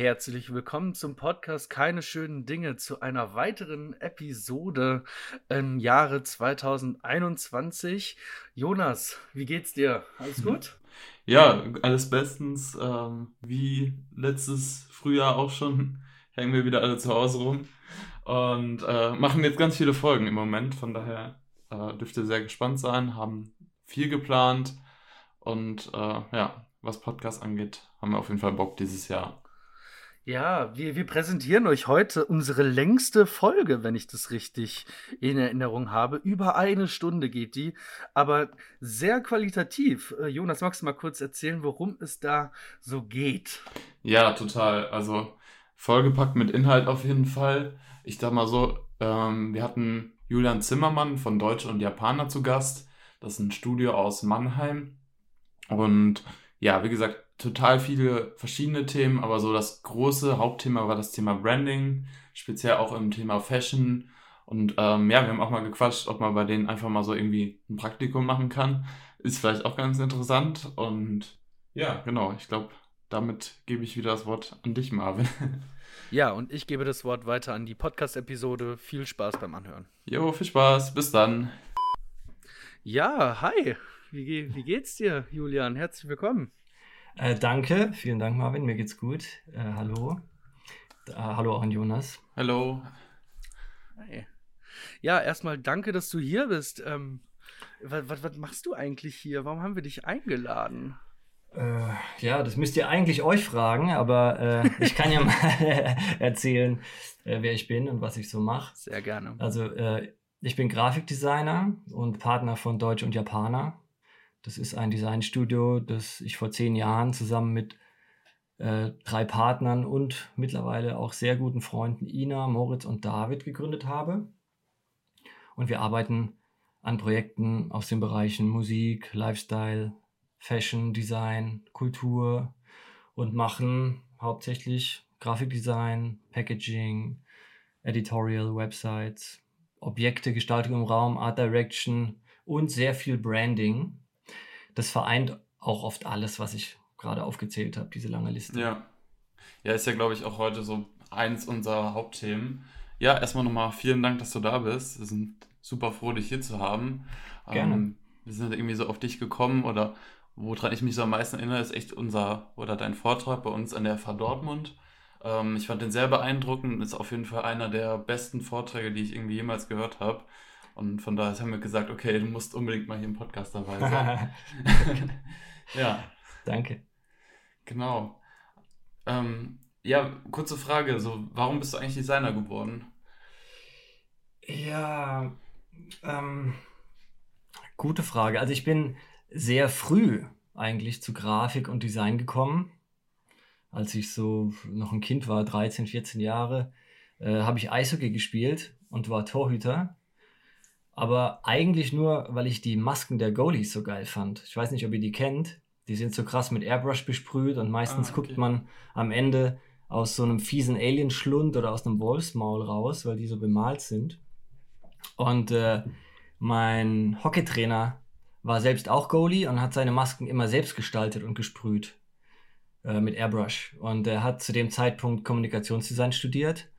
Herzlich willkommen zum Podcast Keine schönen Dinge zu einer weiteren Episode im Jahre 2021. Jonas, wie geht's dir? Alles gut? Ja, alles bestens. Ähm, wie letztes Frühjahr auch schon hängen wir wieder alle zu Hause rum und äh, machen jetzt ganz viele Folgen im Moment. Von daher äh, dürft ihr sehr gespannt sein, haben viel geplant und äh, ja, was Podcast angeht, haben wir auf jeden Fall Bock dieses Jahr. Ja, wir, wir präsentieren euch heute unsere längste Folge, wenn ich das richtig in Erinnerung habe. Über eine Stunde geht die, aber sehr qualitativ. Äh, Jonas, magst du mal kurz erzählen, worum es da so geht? Ja, total. Also vollgepackt mit Inhalt auf jeden Fall. Ich sag mal so, ähm, wir hatten Julian Zimmermann von Deutsch und Japaner zu Gast. Das ist ein Studio aus Mannheim. Und ja, wie gesagt, total viele verschiedene Themen, aber so das große Hauptthema war das Thema Branding, speziell auch im Thema Fashion. Und ähm, ja, wir haben auch mal gequatscht, ob man bei denen einfach mal so irgendwie ein Praktikum machen kann. Ist vielleicht auch ganz interessant. Und ja, genau, ich glaube, damit gebe ich wieder das Wort an dich, Marvin. Ja, und ich gebe das Wort weiter an die Podcast-Episode. Viel Spaß beim Anhören. Jo, viel Spaß. Bis dann. Ja, hi. Wie, wie geht's dir, Julian? Herzlich willkommen. Äh, danke, vielen Dank, Marvin. Mir geht's gut. Äh, hallo. Äh, hallo auch an Jonas. Hallo. Hi. Ja, erstmal danke, dass du hier bist. Ähm, was, was, machst du eigentlich hier? Warum haben wir dich eingeladen? Äh, ja, das müsst ihr eigentlich euch fragen, aber äh, ich kann ja mal erzählen, äh, wer ich bin und was ich so mache. Sehr gerne. Also, ich bin Grafikdesigner und Partner von Deutsch und Japaner. Das ist ein Designstudio, das ich vor zehn Jahren zusammen mit äh, drei Partnern und mittlerweile auch sehr guten Freunden Ina, Moritz und David gegründet habe. Und wir arbeiten an Projekten aus den Bereichen Musik, Lifestyle, Fashion, Design, Kultur und machen hauptsächlich Grafikdesign, Packaging, Editorial, Websites, Objekte, Gestaltung im Raum, Art Direction und sehr viel Branding das vereint auch oft alles, was ich gerade aufgezählt habe, diese lange Liste. Ja. Ja, ist ja, glaube ich, auch heute so eins unserer Hauptthemen. Ja, erstmal nochmal vielen Dank, dass du da bist. Wir sind super froh, dich hier zu haben. Gerne. Ähm, wir sind irgendwie so auf dich gekommen oder woran ich mich so am meisten erinnere, ist echt unser oder dein Vortrag bei uns an der FH Dortmund. Ähm, ich fand den sehr beeindruckend. Ist auf jeden Fall einer der besten Vorträge, die ich irgendwie jemals gehört habe. Und von daher haben wir gesagt, okay, du musst unbedingt mal hier im Podcast dabei sein. ja. Danke. Genau. Ähm, ja, kurze Frage, so, warum bist du eigentlich Designer geworden? Ja, ähm, gute Frage. Also ich bin sehr früh eigentlich zu Grafik und Design gekommen. Als ich so noch ein Kind war, 13, 14 Jahre, äh, habe ich Eishockey gespielt und war Torhüter aber eigentlich nur, weil ich die Masken der Goalies so geil fand. Ich weiß nicht, ob ihr die kennt. Die sind so krass mit Airbrush besprüht und meistens ah, okay. guckt man am Ende aus so einem fiesen Alienschlund oder aus einem Wolfsmaul raus, weil die so bemalt sind. Und äh, mein Hockeytrainer war selbst auch Goalie und hat seine Masken immer selbst gestaltet und gesprüht äh, mit Airbrush. Und er hat zu dem Zeitpunkt Kommunikationsdesign studiert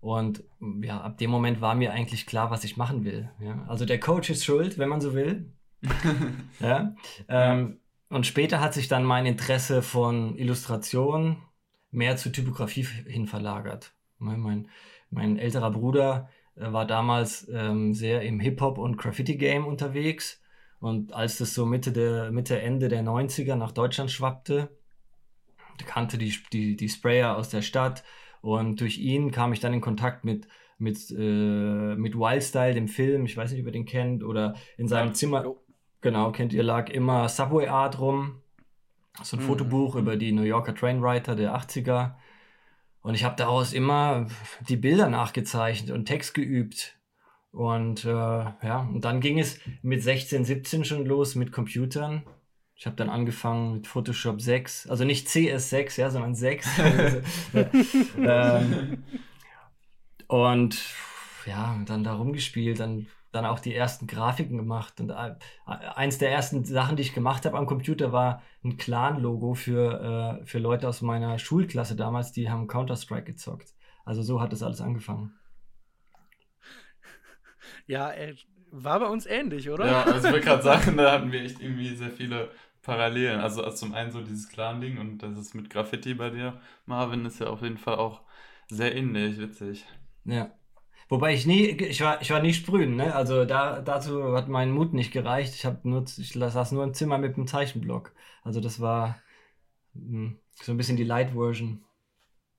und ja, ab dem Moment war mir eigentlich klar, was ich machen will. Ja? Also der Coach ist schuld, wenn man so will. ja? Ähm, und später hat sich dann mein Interesse von Illustration mehr zur Typografie hin verlagert. Mein, mein älterer Bruder äh, war damals ähm, sehr im Hip-Hop- und Graffiti-Game unterwegs. Und als das so Mitte, der, Mitte, Ende der 90er nach Deutschland schwappte, kannte die, die, die Sprayer aus der Stadt, und durch ihn kam ich dann in Kontakt mit, mit, äh, mit Wildstyle, dem Film. Ich weiß nicht, ob ihr den kennt. Oder in seinem. Zimmer, genau, kennt ihr, lag immer Subway Art rum. So ein mhm. Fotobuch über die New Yorker Trainwriter der 80er. Und ich habe daraus immer die Bilder nachgezeichnet und Text geübt. Und äh, ja, und dann ging es mit 16, 17 schon los mit Computern. Ich habe dann angefangen mit Photoshop 6, also nicht CS6, ja, sondern 6. ähm, und ja, dann da rumgespielt. Dann, dann auch die ersten Grafiken gemacht. Und äh, eins der ersten Sachen, die ich gemacht habe am Computer, war ein Clan-Logo für, äh, für Leute aus meiner Schulklasse damals, die haben Counter-Strike gezockt. Also so hat das alles angefangen. Ja, äh, war bei uns ähnlich, oder? Ja, also ich wollte gerade sagen, da hatten wir echt irgendwie sehr viele Parallelen. Also, also zum einen so dieses Clan-Ding und das ist mit Graffiti bei dir, Marvin, ist ja auf jeden Fall auch sehr ähnlich, witzig. Ja. Wobei ich nie, ich war, ich war nie sprühen, ne? Also da, dazu hat mein Mut nicht gereicht. Ich habe nur, ich saß nur im Zimmer mit einem Zeichenblock. Also das war mh, hm, so ein bisschen die Light-Version.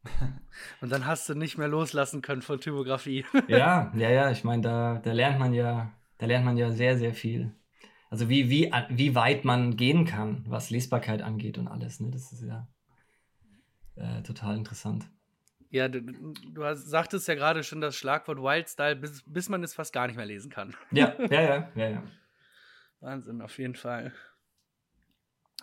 Und dann hast du nicht mehr loslassen können von Typografie. ja, ja, ja. Ich meine, da, da lernt man ja, da lernt man ja sehr, sehr viel. Also wie, wie, wie weit man gehen kann, was Lesbarkeit angeht und alles. Ne? Das ist ja äh, total interessant. Ja, du, du sagtest ja gerade schon das Schlagwort Wildstyle, bis, bis man es fast gar nicht mehr lesen kann. Ja, ja, ja, ja, ja. Wahnsinn, auf jeden Fall.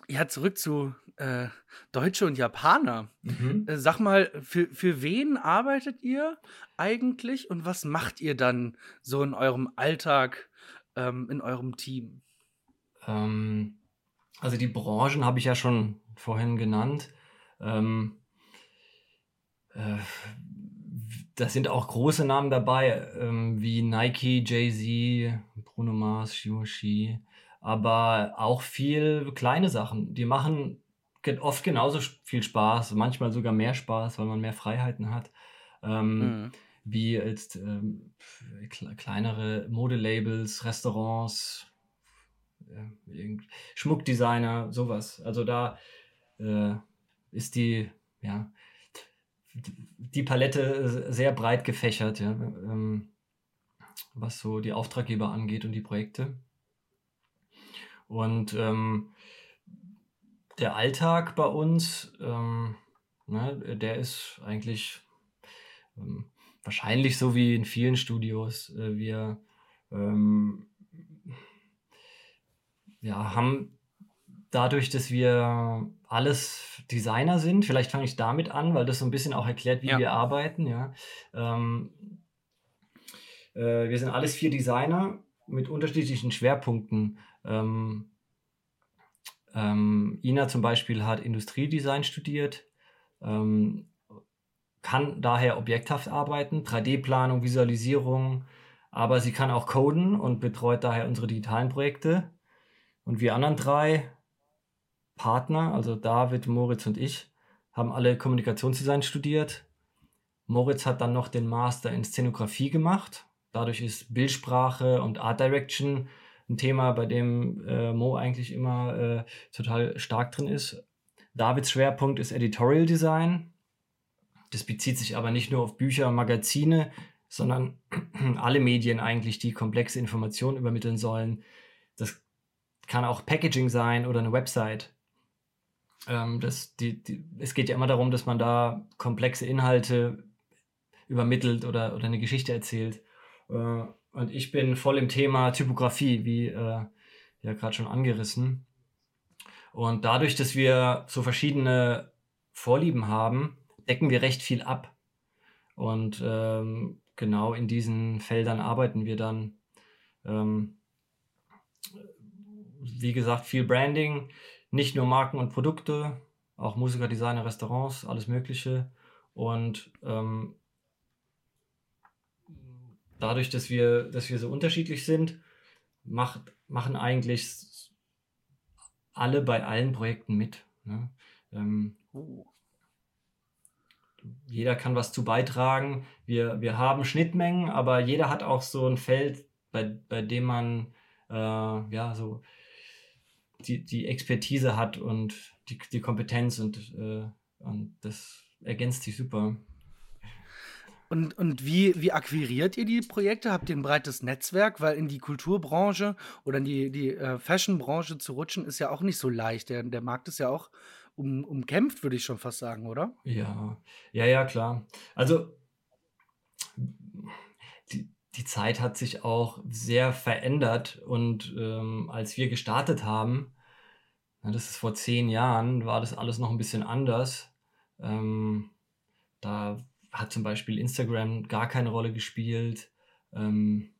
Ja, zurück zu äh, Deutsche und Japaner. Mhm. Äh, sag mal, für, für wen arbeitet ihr eigentlich und was macht ihr dann so in eurem Alltag, ähm, in eurem Team? Ähm, also die Branchen habe ich ja schon vorhin genannt. Ähm, äh, da sind auch große Namen dabei, ähm, wie Nike, Jay-Z, Bruno Mars, Xiaoxi, aber auch viel kleine Sachen. Die machen oft genauso viel Spaß, manchmal sogar mehr Spaß, weil man mehr Freiheiten hat. Ähm, mhm. Wie jetzt ähm, kleinere Modelabels, Restaurants, Schmuckdesigner, sowas. Also da äh, ist die, ja, die Palette sehr breit gefächert, ja, ähm, was so die Auftraggeber angeht und die Projekte. Und ähm, der Alltag bei uns, ähm, ne, der ist eigentlich ähm, wahrscheinlich so wie in vielen Studios. Äh, wir ähm, ja, haben dadurch, dass wir alles Designer sind, vielleicht fange ich damit an, weil das so ein bisschen auch erklärt, wie ja. wir arbeiten. Ja. Ähm, äh, wir sind alles vier Designer mit unterschiedlichen Schwerpunkten. Ähm, ähm, Ina zum Beispiel hat Industriedesign studiert, ähm, kann daher objekthaft arbeiten, 3D-Planung, Visualisierung, aber sie kann auch coden und betreut daher unsere digitalen Projekte. Und wir anderen drei Partner, also David, Moritz und ich, haben alle Kommunikationsdesign studiert. Moritz hat dann noch den Master in Szenografie gemacht. Dadurch ist Bildsprache und Art Direction ein Thema, bei dem äh, Mo eigentlich immer äh, total stark drin ist. Davids Schwerpunkt ist Editorial Design. Das bezieht sich aber nicht nur auf Bücher und Magazine, sondern alle Medien eigentlich, die komplexe Informationen übermitteln sollen. Das kann auch Packaging sein oder eine Website. Ähm, das, die, die, es geht ja immer darum, dass man da komplexe Inhalte übermittelt oder, oder eine Geschichte erzählt. Äh, und ich bin voll im Thema Typografie, wie äh, ja gerade schon angerissen. Und dadurch, dass wir so verschiedene Vorlieben haben, decken wir recht viel ab. Und ähm, genau in diesen Feldern arbeiten wir dann. Ähm, wie gesagt, viel Branding, nicht nur Marken und Produkte, auch Musiker, Designer, Restaurants, alles Mögliche. Und ähm, dadurch, dass wir, dass wir so unterschiedlich sind, macht, machen eigentlich alle bei allen Projekten mit. Ne? Ähm. Jeder kann was zu beitragen. Wir, wir haben Schnittmengen, aber jeder hat auch so ein Feld, bei, bei dem man äh, ja so die, die Expertise hat und die, die Kompetenz und, äh, und das ergänzt sich super. Und, und wie, wie akquiriert ihr die Projekte? Habt ihr ein breites Netzwerk? Weil in die Kulturbranche oder in die, die äh, Fashionbranche zu rutschen, ist ja auch nicht so leicht. Der, der Markt ist ja auch um, umkämpft, würde ich schon fast sagen, oder? Ja, ja, ja, klar. Also die, die Zeit hat sich auch sehr verändert und ähm, als wir gestartet haben, na, das ist vor zehn Jahren, war das alles noch ein bisschen anders. Ähm, da hat zum Beispiel Instagram gar keine Rolle gespielt. Ähm,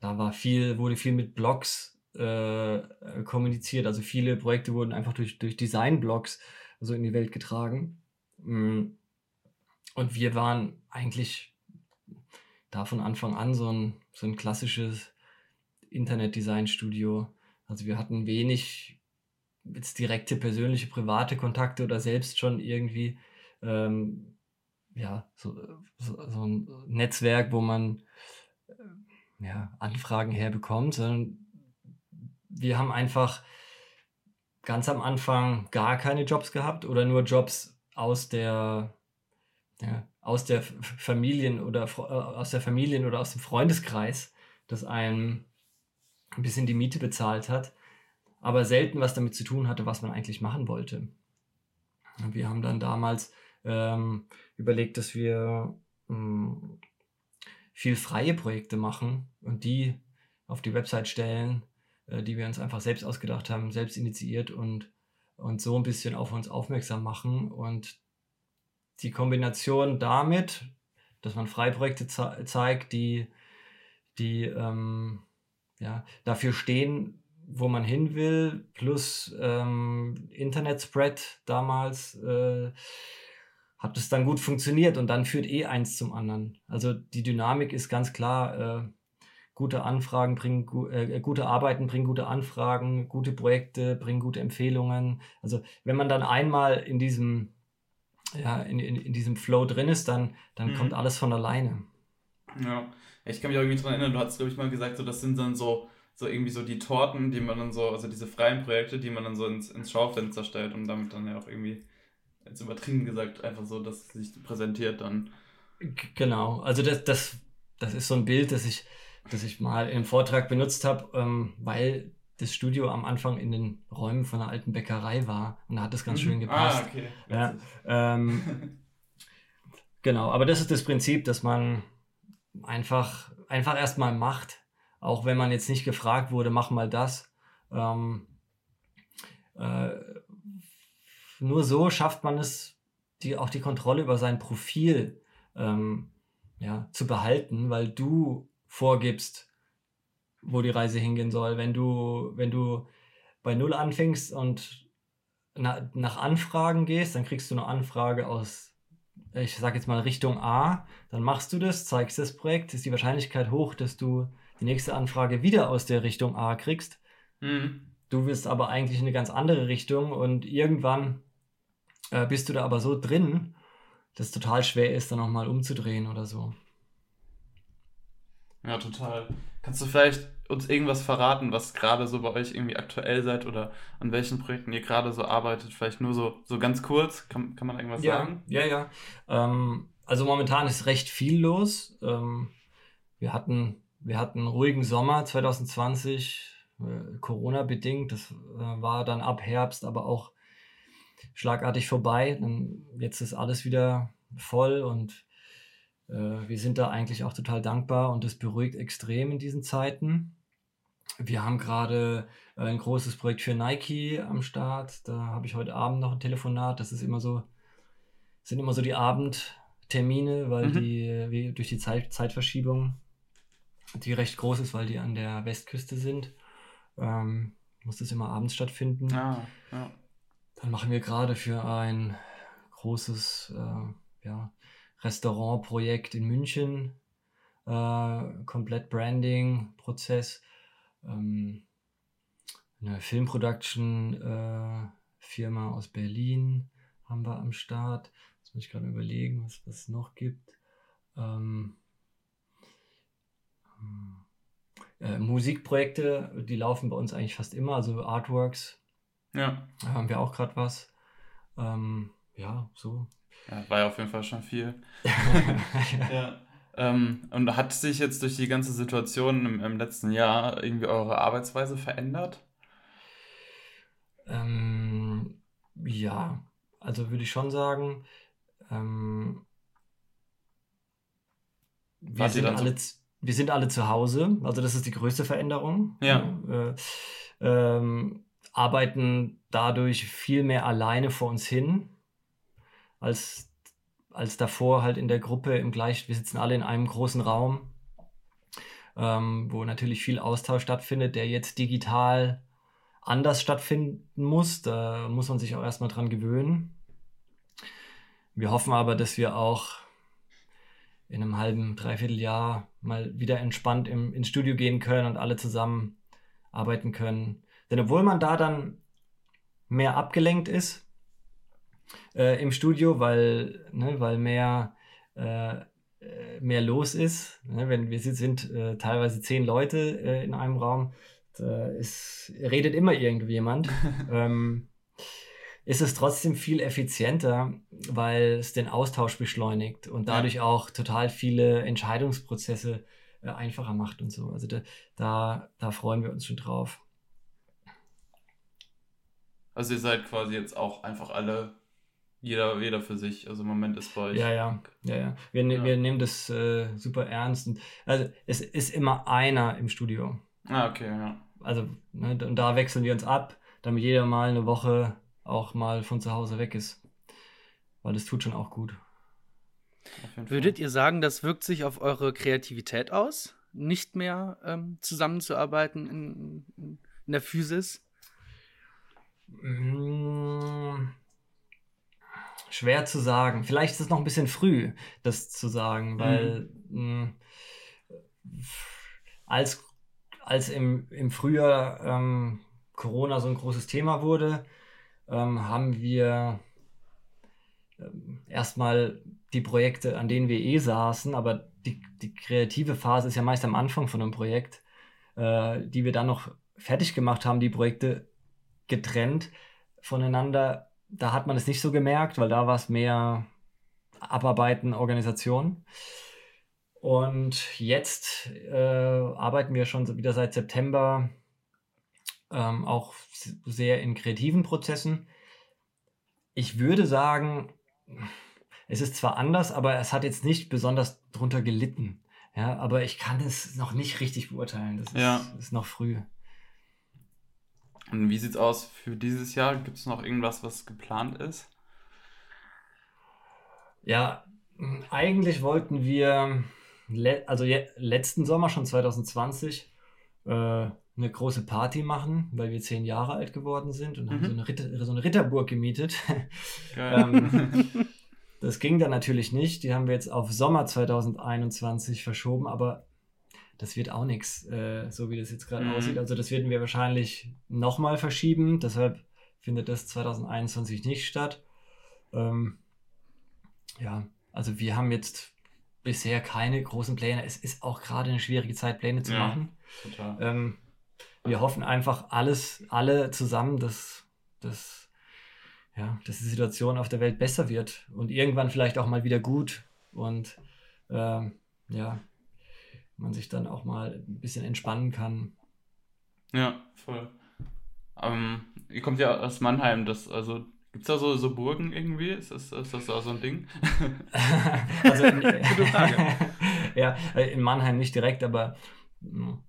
da war viel, wurde viel mit Blogs äh, kommuniziert. Also viele Projekte wurden einfach durch, durch Design-Blogs so in die Welt getragen. Mm. Und wir waren eigentlich da von Anfang an so ein, so ein klassisches Internet-Design-Studio. Also wir hatten wenig jetzt direkte persönliche private Kontakte oder selbst schon irgendwie ähm, ja, so, so, so, ein Netzwerk, wo man äh, ja, Anfragen herbekommt, sondern wir haben einfach ganz am Anfang gar keine Jobs gehabt oder nur Jobs aus der ja, aus der Familien oder äh, aus der Familien oder aus dem Freundeskreis, das einem ein bisschen die Miete bezahlt hat, aber selten was damit zu tun hatte, was man eigentlich machen wollte. Wir haben dann damals ähm, überlegt, dass wir ähm, viel freie Projekte machen und die auf die Website stellen, äh, die wir uns einfach selbst ausgedacht haben, selbst initiiert und, und so ein bisschen auf uns aufmerksam machen. Und die Kombination damit, dass man Freiprojekte ze zeigt, die, die ähm, ja, dafür stehen, wo man hin will, plus ähm, Internet-Spread damals, äh, hat es dann gut funktioniert und dann führt eh eins zum anderen. Also die Dynamik ist ganz klar, äh, gute Anfragen bringen, äh, gute Arbeiten bringen gute Anfragen, gute Projekte bringen gute Empfehlungen. Also wenn man dann einmal in diesem, ja, in, in, in diesem Flow drin ist, dann, dann mhm. kommt alles von alleine. Ja, ich kann mich auch irgendwie daran erinnern, du hast, glaube ich, mal gesagt, so, das sind dann so, so irgendwie so die Torten, die man dann so, also diese freien Projekte, die man dann so ins, ins Schaufenster stellt und damit dann ja auch irgendwie, jetzt übertrieben gesagt, einfach so, dass es sich präsentiert dann. Genau, also das, das, das ist so ein Bild, das ich, das ich mal im Vortrag benutzt habe, ähm, weil das Studio am Anfang in den Räumen von einer alten Bäckerei war und da hat es ganz mhm. schön gepasst. Ah, okay. Ja, ähm, genau, aber das ist das Prinzip, dass man einfach, einfach erstmal macht, auch wenn man jetzt nicht gefragt wurde, mach mal das. Ähm, äh, nur so schafft man es, die, auch die Kontrolle über sein Profil ähm, ja, zu behalten, weil du vorgibst, wo die Reise hingehen soll. Wenn du, wenn du bei Null anfängst und na, nach Anfragen gehst, dann kriegst du eine Anfrage aus, ich sage jetzt mal Richtung A, dann machst du das, zeigst das Projekt, ist die Wahrscheinlichkeit hoch, dass du die nächste Anfrage wieder aus der Richtung A kriegst. Mhm. Du willst aber eigentlich in eine ganz andere Richtung und irgendwann äh, bist du da aber so drin, dass es total schwer ist, dann nochmal umzudrehen oder so. Ja, total. Kannst du vielleicht uns irgendwas verraten, was gerade so bei euch irgendwie aktuell seid oder an welchen Projekten ihr gerade so arbeitet? Vielleicht nur so, so ganz kurz, kann, kann man irgendwas ja, sagen? Ja, ja. Ähm, also momentan ist recht viel los. Ähm, wir, hatten, wir hatten einen ruhigen Sommer 2020, äh, Corona-bedingt. Das äh, war dann ab Herbst aber auch schlagartig vorbei. Dann, jetzt ist alles wieder voll und wir sind da eigentlich auch total dankbar und das beruhigt extrem in diesen Zeiten. Wir haben gerade äh, ein großes Projekt für Nike am Start. Da habe ich heute Abend noch ein Telefonat. Das ist immer so, sind immer so die Abendtermine, weil mhm. die durch die Zeit, Zeitverschiebung, die recht groß ist, weil die an der Westküste sind, ähm, muss das immer abends stattfinden. Ah, ja. Dann machen wir gerade für ein großes äh, ja, Restaurantprojekt in München, äh, komplett Branding-Prozess, ähm, eine Filmproduction-Firma äh, aus Berlin haben wir am Start. Jetzt muss ich gerade überlegen, was es noch gibt. Ähm, äh, Musikprojekte, die laufen bei uns eigentlich fast immer, also Artworks. Ja. Da haben wir auch gerade was. Ähm, ja, so ja, war ja auf jeden Fall schon viel. ja. Ähm, und hat sich jetzt durch die ganze Situation im, im letzten Jahr irgendwie eure Arbeitsweise verändert? Ähm, ja, also würde ich schon sagen, ähm, wir, sind alle, so? wir sind alle zu Hause, also das ist die größte Veränderung. Ja. Äh, ähm, arbeiten dadurch viel mehr alleine vor uns hin als, als davor halt in der Gruppe im gleich, wir sitzen alle in einem großen Raum. ähm, wo natürlich viel Austausch stattfindet, der jetzt digital anders stattfinden muss. Da muss man sich auch erstmal dran gewöhnen. Wir hoffen aber, dass wir auch in einem halben, dreiviertel Jahr mal wieder entspannt im, ins Studio gehen können und alle zusammen arbeiten können. Denn obwohl man da dann mehr abgelenkt ist äh, im Studio, weil, ne, weil mehr, äh, äh mehr los ist, ne, wenn wir sind äh, teilweise zehn Leute äh, in einem Raum, es redet immer irgendjemand. ähm, ist es trotzdem viel effizienter, weil es den Austausch beschleunigt und dadurch ja. auch total viele Entscheidungsprozesse äh, einfacher macht und so. Also da, da, da freuen wir uns schon drauf. Also ihr seid quasi jetzt auch einfach alle, jeder, jeder für sich. Also im Moment ist bei euch. Ja, ja, ja, ja. Wir, ne, ja. wir nehmen das äh, super ernst. Und, also es ist immer einer im Studio. Ah, okay, ja. Also, ne, und da wechseln wir uns ab, damit jeder mal eine Woche auch mal von zu Hause weg ist. Weil das tut schon auch gut. Würdet ihr sagen, das wirkt sich auf eure Kreativität aus, nicht mehr ähm, zusammenzuarbeiten in, in, der Physis? Schwer zu sagen. Vielleicht ist es noch ein bisschen früh, das zu sagen, weil mhm. mh, als, als im, im Frühjahr ähm, Corona so ein großes Thema wurde, ähm, haben wir ähm, erstmal die Projekte, an denen wir eh saßen, aber die, die kreative Phase ist ja meist am Anfang von einem Projekt, äh, die wir dann noch fertig gemacht haben, die Projekte getrennt voneinander. Da hat man es nicht so gemerkt, weil da war es mehr Abarbeiten, Organisation. Und jetzt äh, arbeiten wir schon wieder seit September ähm, auch sehr in kreativen Prozessen. Ich würde sagen, es ist zwar anders, aber es hat jetzt nicht besonders drunter gelitten. Ja, aber ich kann es noch nicht richtig beurteilen. Das ist, ja. ist noch früh. Und wie sieht es aus für dieses Jahr? Gibt es noch irgendwas, was geplant ist? Ja, eigentlich wollten wir, also letzten Sommer, schon 2020, äh, eine große Party machen, weil wir zehn Jahre alt geworden sind und mhm. haben so eine, Ritter, so eine Ritterburg gemietet. ähm, das ging dann natürlich nicht. Die haben wir jetzt auf Sommer 2021 verschoben, aber das wird auch nichts, äh, so wie das jetzt gerade mhm. aussieht. Also das werden wir wahrscheinlich nochmal verschieben. Deshalb findet das 2021 nicht statt. Ähm, ja, also wir haben jetzt bisher keine großen Pläne. Es ist auch gerade eine schwierige Zeit, Pläne zu ja, machen. Total. Ähm, wir hoffen einfach alles, alle zusammen, dass, dass, ja, dass die Situation auf der Welt besser wird und irgendwann vielleicht auch mal wieder gut und äh, ja, man sich dann auch mal ein bisschen entspannen kann. Ja, voll. Ähm, ihr kommt ja aus Mannheim, das, also Gibt es da so, so Burgen irgendwie? Ist das, ist das so ein Ding? also in, Gute Frage. ja, in Mannheim nicht direkt, aber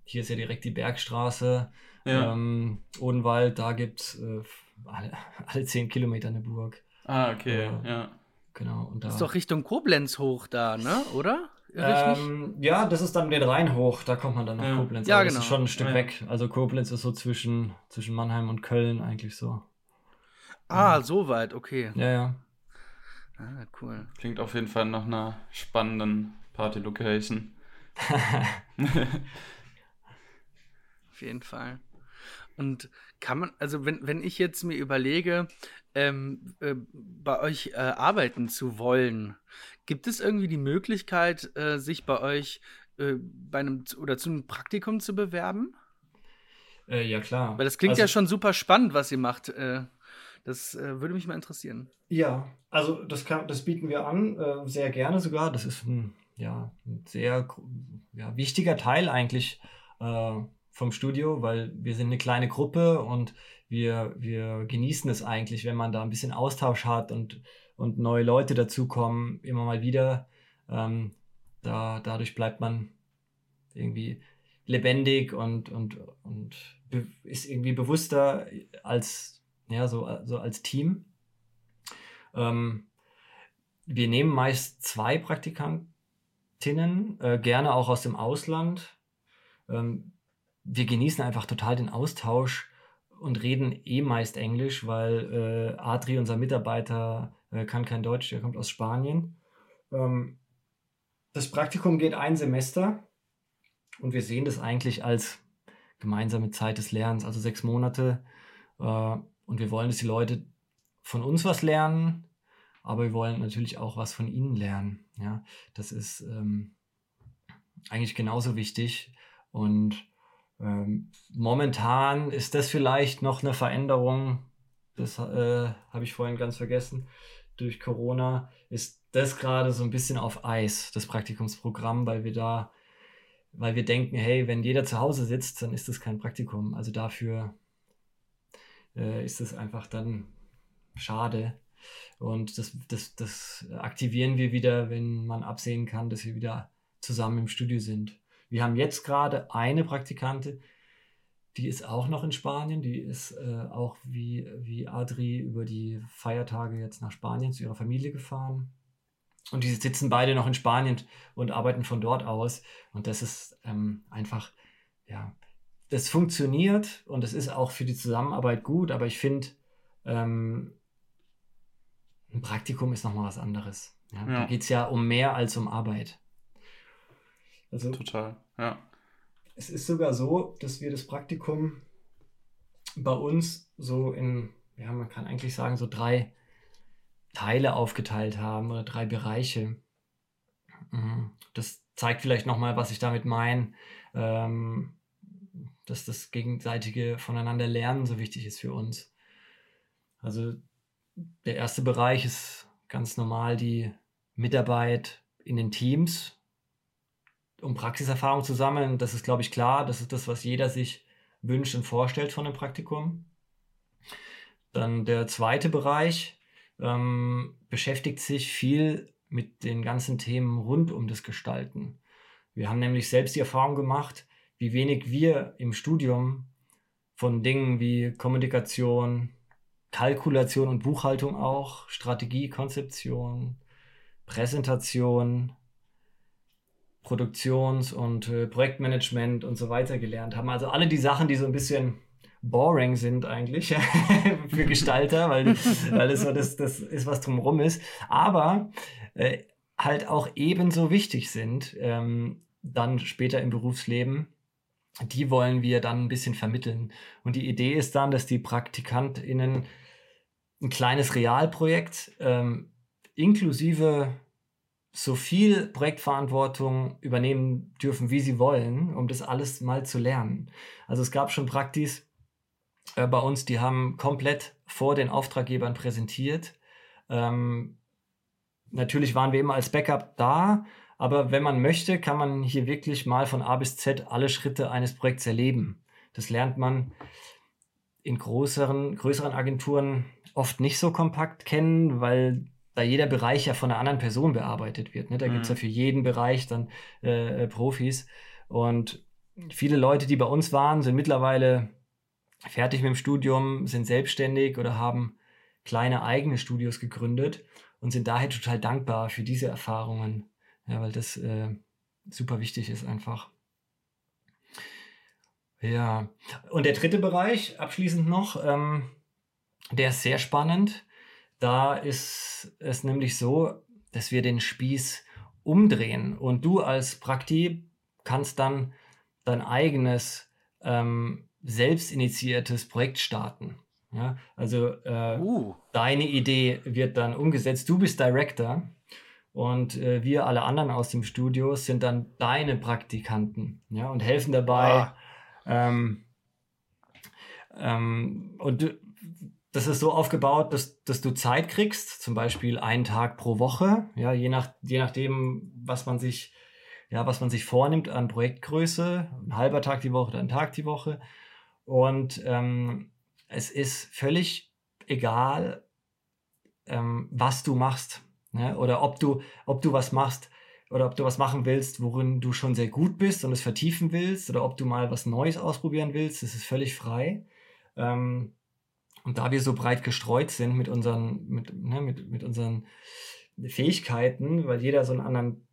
hier ist ja direkt die Bergstraße. Ja. Ähm, Odenwald, da gibt es äh, alle, alle zehn Kilometer eine Burg. Ah, okay, äh, ja. Genau. Und da, das ist doch Richtung Koblenz hoch da, ne? Oder? Ähm, ja, das ist dann den Rhein hoch, da kommt man dann nach ja. Koblenz. Ja, Aber genau. Das ist schon ein Stück ja. weg. Also Koblenz ist so zwischen, zwischen Mannheim und Köln eigentlich so. Ah, ja. so weit, okay. Ja, ja. Ah, cool. Klingt auf jeden Fall nach einer spannenden Party-Location. Auf jeden Fall. Und kann man, also wenn, wenn ich jetzt mir überlege, ähm, äh, bei euch äh, arbeiten zu wollen, gibt es irgendwie die Möglichkeit, äh, sich bei euch äh, bei einem oder zu einem Praktikum zu bewerben? Äh, ja, klar. Weil das klingt also, ja schon super spannend, was ihr macht. Äh, das würde mich mal interessieren. Ja, also das, kann, das bieten wir an, sehr gerne sogar. Das ist ein ja, ein sehr ja, wichtiger Teil eigentlich äh, vom Studio, weil wir sind eine kleine Gruppe und wir, wir genießen es eigentlich, wenn man da ein bisschen Austausch hat und, und neue Leute dazukommen, immer mal wieder. Ähm, da, dadurch bleibt man irgendwie lebendig und, und, und ist irgendwie bewusster als, ja, so, so als Team. Ähm, wir nehmen meist zwei Praktikanten Tinnen, äh, gerne auch aus dem Ausland. ähm, wir genießen einfach total den Austausch und reden eh meist Englisch, weil äh, Adri, unser Mitarbeiter, äh, kann kein Deutsch, der kommt aus Spanien. Ähm, das Praktikum geht ein Semester und wir sehen das eigentlich als gemeinsame Zeit des Lernens, also sechs Monate. Äh, und wir wollen, dass die Leute von uns was lernen, aber wir wollen natürlich auch was von ihnen lernen. Ja, das ist ähm, eigentlich genauso wichtig. Und ähm, momentan ist das vielleicht noch eine Veränderung. Das äh, habe ich vorhin ganz vergessen. Durch Corona ist das gerade so ein bisschen auf Eis, das Praktikumsprogramm, weil wir da, weil wir denken, hey, wenn jeder zu Hause sitzt, dann ist das kein Praktikum. Also dafür äh, ist es einfach dann schade. Und das, das, das aktivieren wir wieder, wenn man absehen kann, dass wir wieder zusammen im Studio sind. Wir haben jetzt gerade eine Praktikantin, die ist auch noch in Spanien, die ist äh, auch wie, wie Adri über die Feiertage jetzt nach Spanien zu ihrer Familie gefahren. Und die sitzen beide noch in Spanien und arbeiten von dort aus. Und das ist ähm, einfach, ja, das funktioniert und es ist auch für die Zusammenarbeit gut, aber ich finde, ähm, ein Praktikum ist nochmal was anderes. Ja? Ja. Da geht es ja um mehr als um Arbeit. Also, Total, ja. Es ist sogar so, dass wir das Praktikum bei uns so in, ja, man kann eigentlich sagen, so drei Teile aufgeteilt haben oder drei Bereiche. Mhm. Das zeigt vielleicht nochmal, was ich damit meine, ähm, dass das gegenseitige Voneinander Lernen so wichtig ist für uns. Also der erste Bereich ist ganz normal die Mitarbeit in den Teams, um Praxiserfahrung zu sammeln. Das ist, glaube ich, klar. Das ist das, was jeder sich wünscht und vorstellt von einem Praktikum. Dann der zweite Bereich ähm, beschäftigt sich viel mit den ganzen Themen rund um das Gestalten. Wir haben nämlich selbst die Erfahrung gemacht, wie wenig wir im Studium von Dingen wie Kommunikation, Kalkulation und Buchhaltung auch, Strategie, Konzeption, Präsentation, Produktions- und äh, Projektmanagement und so weiter gelernt haben. Also alle die Sachen, die so ein bisschen boring sind eigentlich für Gestalter, weil, weil es so das, das ist, was drumherum ist, aber äh, halt auch ebenso wichtig sind, ähm, dann später im Berufsleben. Die wollen wir dann ein bisschen vermitteln. Und die Idee ist dann, dass die PraktikantInnen ein kleines Realprojekt ähm, inklusive so viel Projektverantwortung übernehmen dürfen, wie sie wollen, um das alles mal zu lernen. Also es gab schon Praktis äh, bei uns, die haben komplett vor den Auftraggebern präsentiert. Ähm, natürlich waren wir immer als Backup da, aber wenn man möchte, kann man hier wirklich mal von A bis Z alle Schritte eines Projekts erleben. Das lernt man in größeren, größeren Agenturen oft nicht so kompakt kennen, weil da jeder Bereich ja von einer anderen Person bearbeitet wird. Ne? Da mhm. gibt es ja für jeden Bereich dann äh, äh, Profis. Und viele Leute, die bei uns waren, sind mittlerweile fertig mit dem Studium, sind selbstständig oder haben kleine eigene Studios gegründet und sind daher total dankbar für diese Erfahrungen. Ja, weil das äh, super wichtig ist einfach. Ja, und der dritte Bereich, abschließend noch, ähm, der ist sehr spannend. Da ist es nämlich so, dass wir den Spieß umdrehen und du als Prakti kannst dann dein eigenes ähm, selbstinitiiertes Projekt starten. Ja, also äh, uh. deine Idee wird dann umgesetzt. Du bist Director und äh, wir alle anderen aus dem Studio sind dann deine Praktikanten ja, und helfen dabei. Ah. Ähm, ähm, und das ist so aufgebaut, dass, dass du Zeit kriegst, zum Beispiel einen Tag pro Woche, ja, je, nach, je nachdem, was man sich, ja, was man sich vornimmt an Projektgröße, ein halber Tag die Woche oder ein Tag die Woche. Und ähm, es ist völlig egal, ähm, was du machst. Ne? Oder ob du, ob du was machst oder ob du was machen willst, worin du schon sehr gut bist und es vertiefen willst, oder ob du mal was Neues ausprobieren willst, das ist völlig frei. Ähm, und da wir so breit gestreut sind mit unseren, mit, ne, mit, mit unseren Fähigkeiten, weil jeder so einen anderen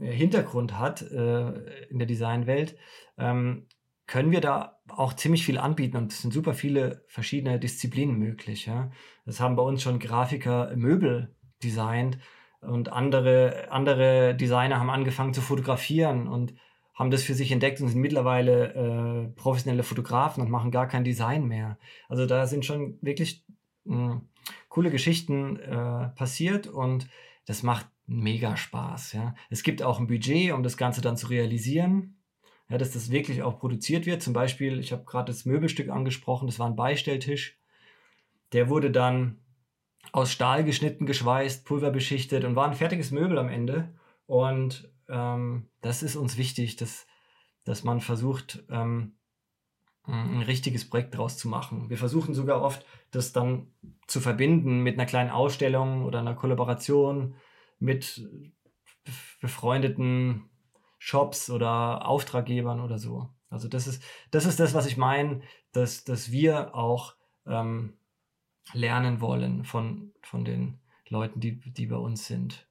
Hintergrund hat äh, in der Designwelt, ähm, können wir da auch ziemlich viel anbieten und es sind super viele verschiedene Disziplinen möglich. Ja? Das haben bei uns schon Grafiker Möbel designt und andere, andere Designer haben angefangen zu fotografieren und haben das für sich entdeckt und sind mittlerweile äh, professionelle Fotografen und machen gar kein Design mehr. Also da sind schon wirklich mh, hm, coole Geschichten äh, passiert und das macht mega Spaß. Ja. Es gibt auch ein Budget, um das Ganze dann zu realisieren. Ja, dass das wirklich auch produziert wird. Zum Beispiel, ich habe gerade das Möbelstück angesprochen, das war ein Beistelltisch. Der wurde dann aus Stahl geschnitten, geschweißt, pulverbeschichtet und war ein fertiges Möbel am Ende. Und ähm, das ist uns wichtig, dass, dass man versucht, ähm, ein richtiges Projekt daraus zu machen. Wir versuchen sogar oft, das dann zu verbinden mit einer kleinen Ausstellung oder einer Kollaboration mit befreundeten Shops oder Auftraggebern oder so. Also das ist das, ist das was ich meine, dass, dass wir auch ähm, lernen wollen von, von den Leuten, die, die bei uns sind.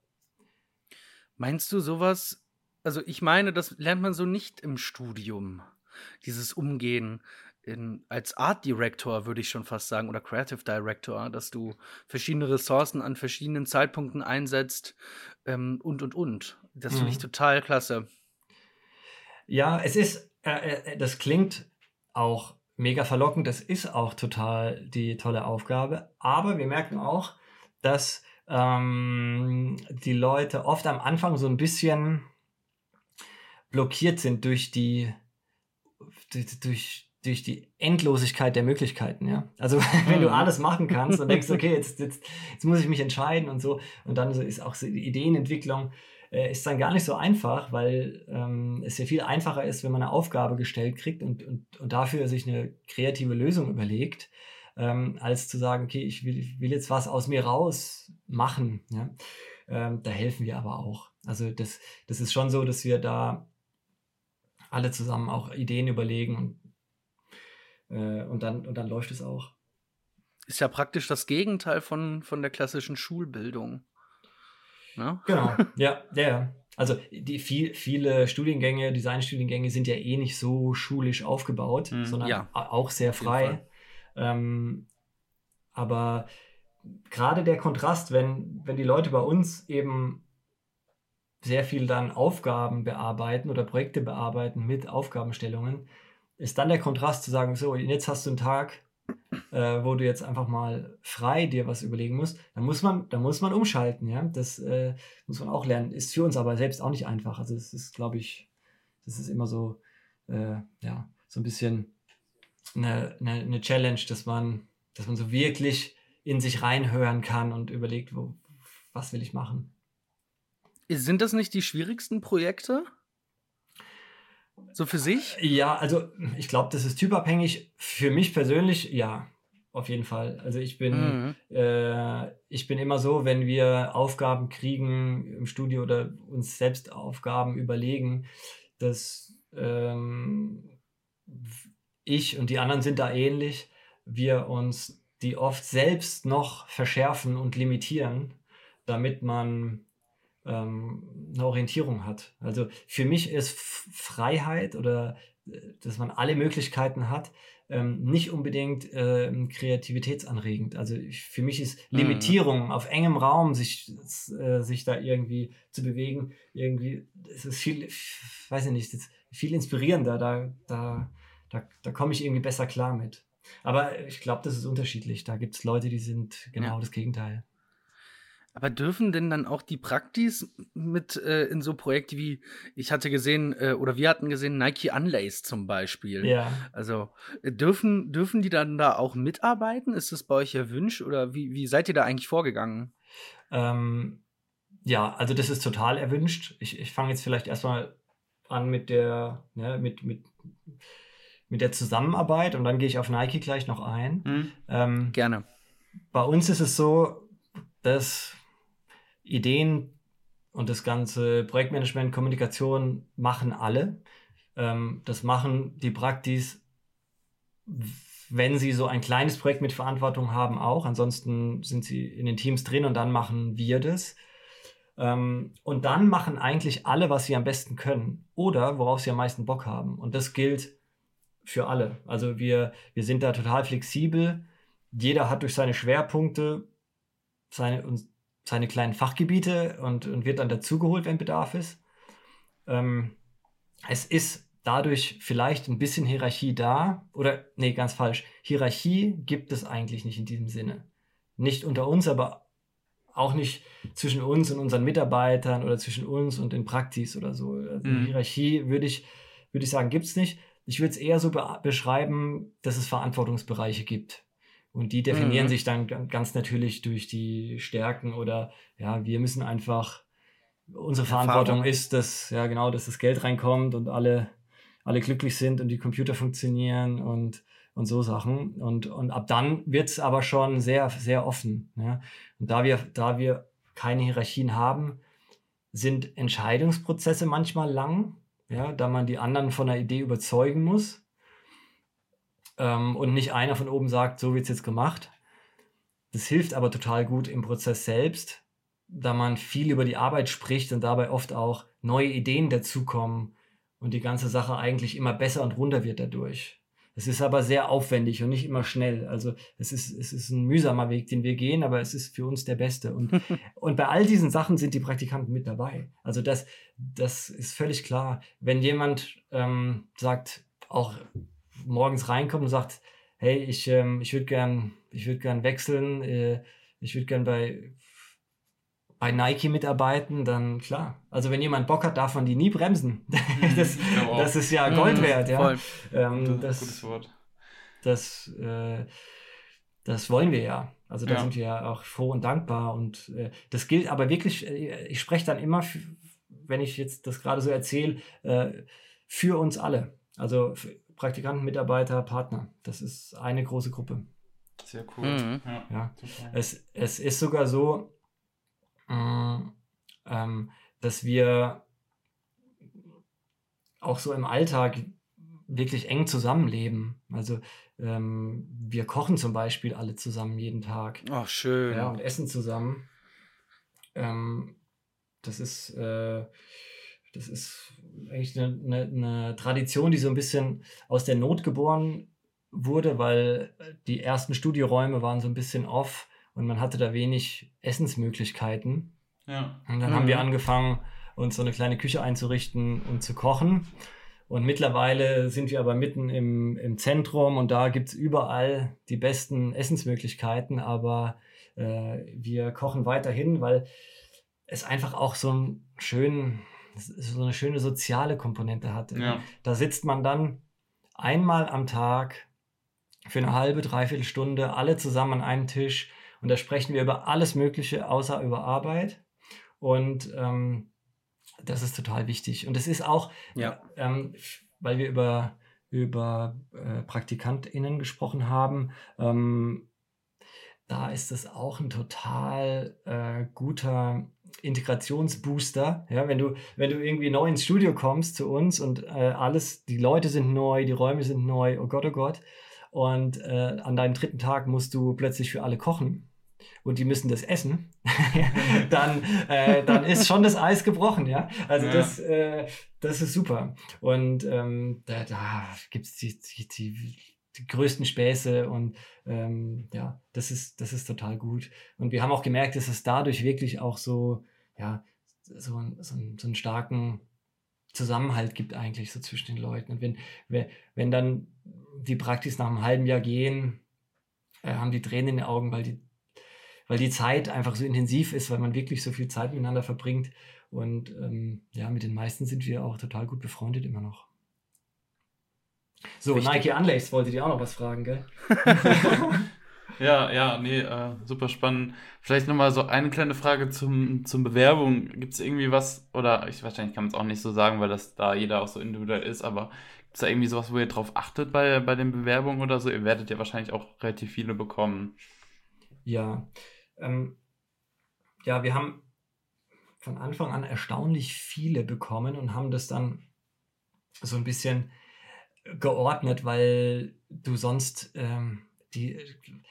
Meinst du sowas? Also ich meine, das lernt man so nicht im Studium dieses Umgehen in, als Art Director, würde ich schon fast sagen, oder Creative Director, dass du verschiedene Ressourcen an verschiedenen Zeitpunkten einsetzt ähm, und, und, und. Das mhm. finde ich total klasse. Ja, es ist, äh, äh, das klingt auch mega verlockend, das ist auch total die tolle Aufgabe, aber wir merken auch, dass ähm, die Leute oft am Anfang so ein bisschen blockiert sind durch die durch, durch die Endlosigkeit der Möglichkeiten, ja. Also wenn du mhm. alles machen kannst und denkst, okay, jetzt, jetzt, jetzt muss ich mich entscheiden und so, und dann ist auch so die Ideenentwicklung äh, ist dann gar nicht so einfach, weil ähm, es ja viel einfacher ist, wenn man eine Aufgabe gestellt kriegt und, und, und dafür sich eine kreative Lösung überlegt, ähm, als zu sagen, okay, ich will, will jetzt was aus mir raus machen. Ja? Ähm, da helfen wir aber auch. Also das, das ist schon so, dass wir da alle zusammen auch Ideen überlegen und, äh, und, dann, und dann läuft es auch. Ist ja praktisch das Gegenteil von, von der klassischen Schulbildung. Ne? Genau, ja, ja. Also die viel, viele Studiengänge, Designstudiengänge sind ja eh nicht so schulisch aufgebaut, mm, sondern ja. auch sehr frei. Ähm, aber gerade der Kontrast, wenn, wenn die Leute bei uns eben sehr viel dann Aufgaben bearbeiten oder Projekte bearbeiten mit Aufgabenstellungen, ist dann der Kontrast zu sagen, so, jetzt hast du einen Tag, äh, wo du jetzt einfach mal frei dir was überlegen musst, dann muss man, dann muss man umschalten, ja. Das äh, muss man auch lernen. Ist für uns aber selbst auch nicht einfach. Also es ist, glaube ich, das ist immer so, äh, ja, so ein bisschen eine, eine, eine, Challenge, dass man, dass man so wirklich in sich reinhören kann und überlegt, wo, was will ich machen. Sind das nicht die schwierigsten Projekte? So für sich? Ja, also ich glaube, das ist typabhängig. Für mich persönlich, ja, auf jeden Fall. Also ich bin, mhm. äh, ich bin immer so, wenn wir Aufgaben kriegen im Studio oder uns selbst Aufgaben überlegen, dass ähm, ich und die anderen sind da ähnlich, wir uns die oft selbst noch verschärfen und limitieren, damit man ähm, eine Orientierung hat. Also für mich ist Freiheit oder äh, dass man alle Möglichkeiten hat, ähm, nicht unbedingt äh, kreativitätsanregend. Also ich, für mich ist mhm. Limitierung mhm. auf engem Raum, sich, äh, sich da irgendwie zu bewegen, irgendwie, es ist viel, weiß ich nicht, viel inspirierender. Da, da, da, da komme ich irgendwie besser klar mit. Aber ich glaube, das ist unterschiedlich. Da gibt es Leute, die sind genau ja. das Gegenteil. Aber dürfen denn dann auch die Praktis mit äh, in so Projekte wie, ich hatte gesehen, äh, oder wir hatten gesehen, Nike Unlace zum Beispiel. Ja. Also äh, dürfen, dürfen die dann da auch mitarbeiten? Ist das bei euch erwünscht oder wie, wie seid ihr da eigentlich vorgegangen? Ähm, ja, also das ist total erwünscht. Ich, ich fange jetzt vielleicht erstmal an mit der, ne, mit, mit, mit der Zusammenarbeit und dann gehe ich auf Nike gleich noch ein. Mhm. Ähm, Gerne. Bei uns ist es so, dass Ideen und das ganze Projektmanagement, Kommunikation machen alle. Ähm, das machen die Praktis, wenn sie so ein kleines Projekt mit Verantwortung haben, auch. Ansonsten sind sie in den Teams drin und dann machen wir das. Ähm, und dann machen eigentlich alle, was sie am besten können oder worauf sie am meisten Bock haben. Und das gilt für alle. Also wir, wir sind da total flexibel. Jeder hat durch seine Schwerpunkte seine, seine kleinen Fachgebiete und, und wird dann dazugeholt, wenn Bedarf ist. Ähm, es ist dadurch vielleicht ein bisschen Hierarchie da. Oder, nee, ganz falsch. Hierarchie gibt es eigentlich nicht in diesem Sinne. Nicht unter uns, aber auch nicht zwischen uns und unseren Mitarbeitern oder zwischen uns und den Praktis oder so. Also mhm. Hierarchie würde ich, würde ich sagen, gibt es nicht. Ich würde es eher so be beschreiben, dass es Verantwortungsbereiche gibt. Und die definieren mhm. sich dann ganz natürlich durch die Stärken oder ja, wir müssen einfach, unsere Verantwortung Erfahrung. ist, dass, ja genau, dass das Geld reinkommt und alle, alle glücklich sind und die Computer funktionieren und und so Sachen. Und, und ab dann wird es aber schon sehr, sehr offen. Ja? Und da wir, da wir keine Hierarchien haben, sind Entscheidungsprozesse manchmal lang, ja, da man die anderen von der Idee überzeugen muss. Ähm, und nicht einer von oben sagt, so wird es jetzt gemacht. Das hilft aber total gut im Prozess selbst, da man viel über die Arbeit spricht und dabei oft auch neue Ideen dazukommen und die ganze Sache eigentlich immer besser und runter wird dadurch. Es ist aber sehr aufwendig und nicht immer schnell. Also es ist, es ist ein mühsamer Weg, den wir gehen, aber es ist für uns der beste. Und, und bei all diesen Sachen sind die Praktikanten mit dabei. Also das, das ist völlig klar. Wenn jemand ähm, sagt, auch morgens reinkommt und sagt, hey, ich, ähm, ich würde gern, ich würde gern wechseln, äh, ich würde gern bei bei Nike mitarbeiten, dann klar. Also wenn jemand Bock hat, darf man die nie bremsen. Mhm. das, das ist ja Gold mhm, wert, ja. Ähm, das, Gutes Wort. Das, äh, das wollen wir ja. Also da ja. sind wir ja auch froh und dankbar. Und äh, das gilt aber wirklich, äh, ich spreche dann immer, wenn ich jetzt das gerade so erzähle, äh, für uns alle. Also Praktikanten, Mitarbeiter, Partner. Das ist eine große Gruppe. Sehr cool. Mhm. Ja, ja. Es, es ist sogar so, Mm, ähm, dass wir auch so im Alltag wirklich eng zusammenleben. Also ähm, wir kochen zum Beispiel alle zusammen jeden Tag. Ach, schön. Ja, und essen zusammen. Ähm, das ist, äh, das ist eigentlich eine, eine, eine, Tradition, die so ein bisschen aus der Not geboren wurde, weil die ersten Studioräume waren so ein bisschen off und man hatte da wenig Essensmöglichkeiten. Ja. Und dann mhm. haben wir angefangen, uns so eine kleine Küche einzurichten und zu kochen. Und mittlerweile sind wir aber mitten im, im Zentrum und da gibt es überall die besten Essensmöglichkeiten, aber äh, wir kochen weiterhin, weil es einfach auch so, einen schönen, so eine schöne soziale Komponente hat. Ja. Da sitzt man dann einmal am Tag für eine halbe, dreiviertel Stunde alle zusammen an einem Tisch und da sprechen wir über alles Mögliche außer über Arbeit. Und ähm, das ist total wichtig. Und es ist auch, ja. ähm, weil wir über, über äh, PraktikantInnen gesprochen haben, ähm, da ist es auch ein total äh, guter Integrationsbooster. Ja, wenn du, wenn du irgendwie neu ins Studio kommst zu uns und äh, alles, die Leute sind neu, die Räume sind neu, oh Gott, oh Gott. Und äh, an deinem dritten Tag musst du plötzlich für alle kochen und die müssen das essen, dann, äh, dann ist schon das Eis gebrochen, ja. Also ja. Das, äh, das ist super. Und ähm, da, da gibt es die, die, die, die, größten Späße und ähm, ja, das ist, das ist total gut. Und wir haben auch gemerkt, dass es dadurch wirklich auch so, ja, so, so, so einen starken Zusammenhalt gibt eigentlich so zwischen den Leuten. Und wenn, wenn dann die Praxis nach einem halben Jahr gehen, äh, haben die Tränen in den Augen, weil die weil die Zeit einfach so intensiv ist, weil man wirklich so viel Zeit miteinander verbringt. Und ähm, ja, mit den meisten sind wir auch total gut befreundet immer noch. So, Richtig. Nike Unlaced wolltet ihr auch noch was fragen, gell? ja, ja, nee, äh, super spannend. Vielleicht nochmal so eine kleine Frage zum, zum Bewerbung. Gibt es irgendwie was, oder ich wahrscheinlich kann man es auch nicht so sagen, weil das da jeder auch so individuell ist, aber gibt es da irgendwie sowas, wo ihr drauf achtet bei, bei den Bewerbungen oder so? Ihr werdet ja wahrscheinlich auch relativ viele bekommen. Ja, ähm, ja, wir haben von Anfang an erstaunlich viele bekommen und haben das dann so ein bisschen geordnet, weil du sonst ähm, die,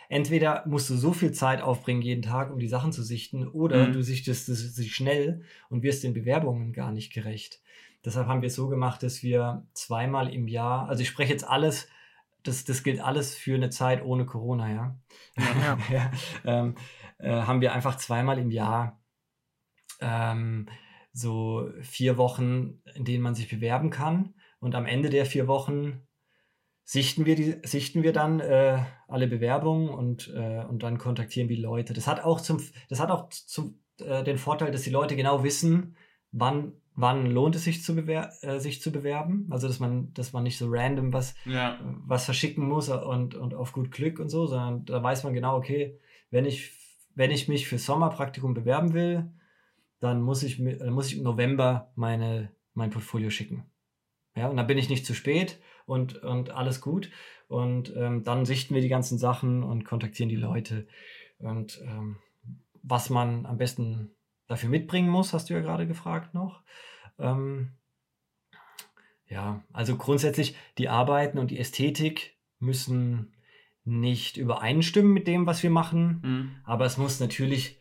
entweder musst du so viel Zeit aufbringen jeden Tag, um die Sachen zu sichten, oder Mhm. du sichtest es sich schnell und wirst den Bewerbungen gar nicht gerecht. Deshalb haben wir es so gemacht, dass wir zweimal im Jahr, also ich spreche jetzt alles, das, das gilt alles für eine Zeit ohne Corona, ja. Ja. ja, ähm, äh, haben wir einfach zweimal im Jahr ähm, so vier Wochen, in denen man sich bewerben kann. Und am Ende der vier Wochen sichten wir, die, sichten wir dann äh, alle Bewerbungen und, äh, und dann kontaktieren wir die Leute. Das hat auch, zum, das hat auch zum, äh, den Vorteil, dass die Leute genau wissen, wann, wann lohnt es sich zu, bewer äh, sich zu bewerben. Also dass man, dass man nicht so random was, Ja. was verschicken muss und, und auf gut Glück und so, sondern da weiß man genau, okay, wenn ich, wenn ich mich für Sommerpraktikum bewerben will, dann muss ich, dann muss ich im November meine, mein Portfolio schicken. Ja, und dann bin ich nicht zu spät und, und alles gut. Und ähm, dann sichten wir die ganzen Sachen und kontaktieren die Leute. Und ähm, was man am besten dafür mitbringen muss, hast du ja gerade gefragt noch. Ähm, ja, also grundsätzlich die Arbeiten und die Ästhetik müssen nicht übereinstimmen mit dem, was wir machen, Mhm. aber es muss natürlich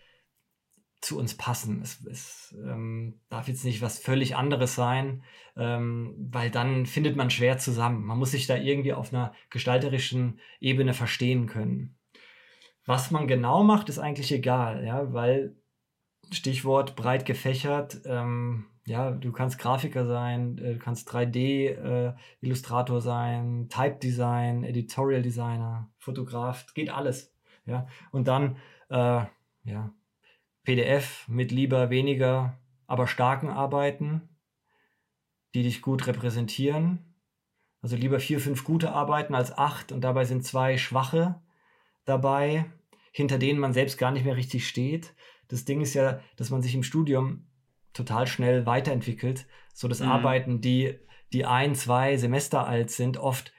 zu uns passen. Es, es ähm, darf jetzt nicht was völlig anderes sein, ähm, weil dann findet man schwer zusammen. Man muss sich da irgendwie auf einer gestalterischen Ebene verstehen können. Was man genau macht, ist eigentlich egal, ja, weil Stichwort breit gefächert, ähm, ja, du kannst Grafiker sein, äh, du kannst 3D-Illustrator sein, Type Design, Editorial Designer, Fotograf, geht alles, ja. Und dann, äh, ja, PDF mit lieber weniger, aber starken Arbeiten, die dich gut repräsentieren. Also lieber vier, fünf gute Arbeiten als acht und dabei sind zwei schwache dabei, hinter denen man selbst gar nicht mehr richtig steht. Das Ding ist ja, dass man sich im Studium total schnell weiterentwickelt, so dass Mhm. Arbeiten, die, die ein, zwei Semester alt sind, oft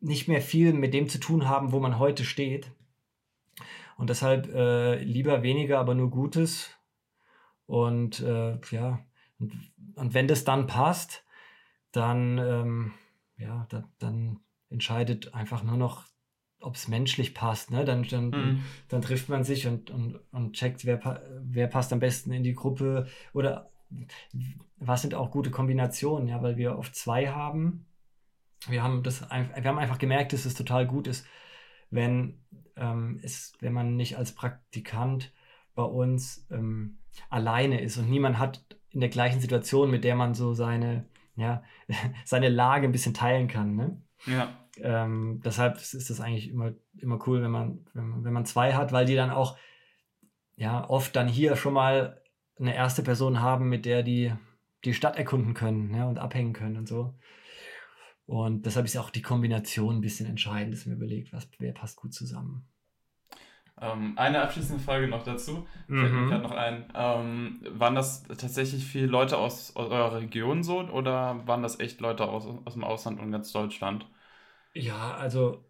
nicht mehr viel mit dem zu tun haben, wo man heute steht. Und deshalb äh, lieber weniger, aber nur Gutes. Und äh, ja, und, und wenn das dann passt, dann, ähm, ja, da, dann entscheidet einfach nur noch, ob es menschlich passt. Ne? Dann, dann, Mhm. dann trifft man sich und, und, und checkt, wer, wer passt am besten in die Gruppe oder was sind auch gute Kombinationen, ja, weil wir oft zwei haben. Wir haben das wir haben einfach gemerkt, dass es total gut ist, wenn ähm, es, wenn man nicht als Praktikant bei uns ähm, alleine ist und niemand hat in der gleichen Situation, mit der man so seine, ja, seine Lage ein bisschen teilen kann. Ne? Ja. Ähm, deshalb ist das eigentlich immer, immer cool, wenn man, wenn, wenn man zwei hat, weil die dann auch ja, oft dann hier schon mal eine erste Person haben, mit der die die Stadt erkunden können ja, und abhängen können und so. Und deshalb ist auch die Kombination ein bisschen entscheidend, dass man überlegt, was, wer passt gut zusammen. Ähm, eine abschließende Frage noch dazu. Fällt mir Mhm. gerade noch ein. Ähm, waren das tatsächlich viele Leute aus, aus eurer Region so oder waren das echt Leute aus, aus dem Ausland und ganz Deutschland? Ja, also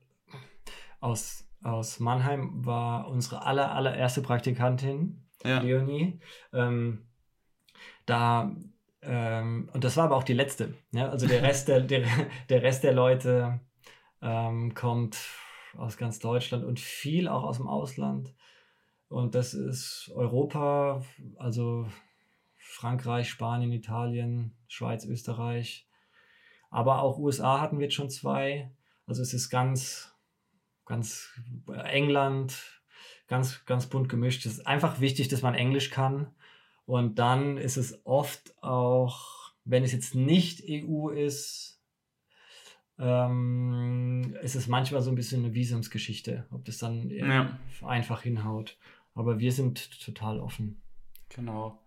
aus, aus Mannheim war unsere aller, allererste Praktikantin, Ja. Leonie. Ähm, da, ähm, und das war aber auch die letzte. Ja? Also der Rest der, der, der Rest der Leute ähm, kommt aus ganz Deutschland und viel auch aus dem Ausland. Und das ist Europa, also Frankreich, Spanien, Italien, Schweiz, Österreich. Aber auch USA hatten wir jetzt schon zwei. Also es ist ganz, ganz England, ganz, ganz bunt gemischt. Es ist einfach wichtig, dass man Englisch kann. Und dann ist es oft auch, wenn es jetzt nicht EU ist, ähm, ist es manchmal so ein bisschen eine Visumsgeschichte, ob das dann Ja. einfach hinhaut. Aber wir sind total offen. Genau.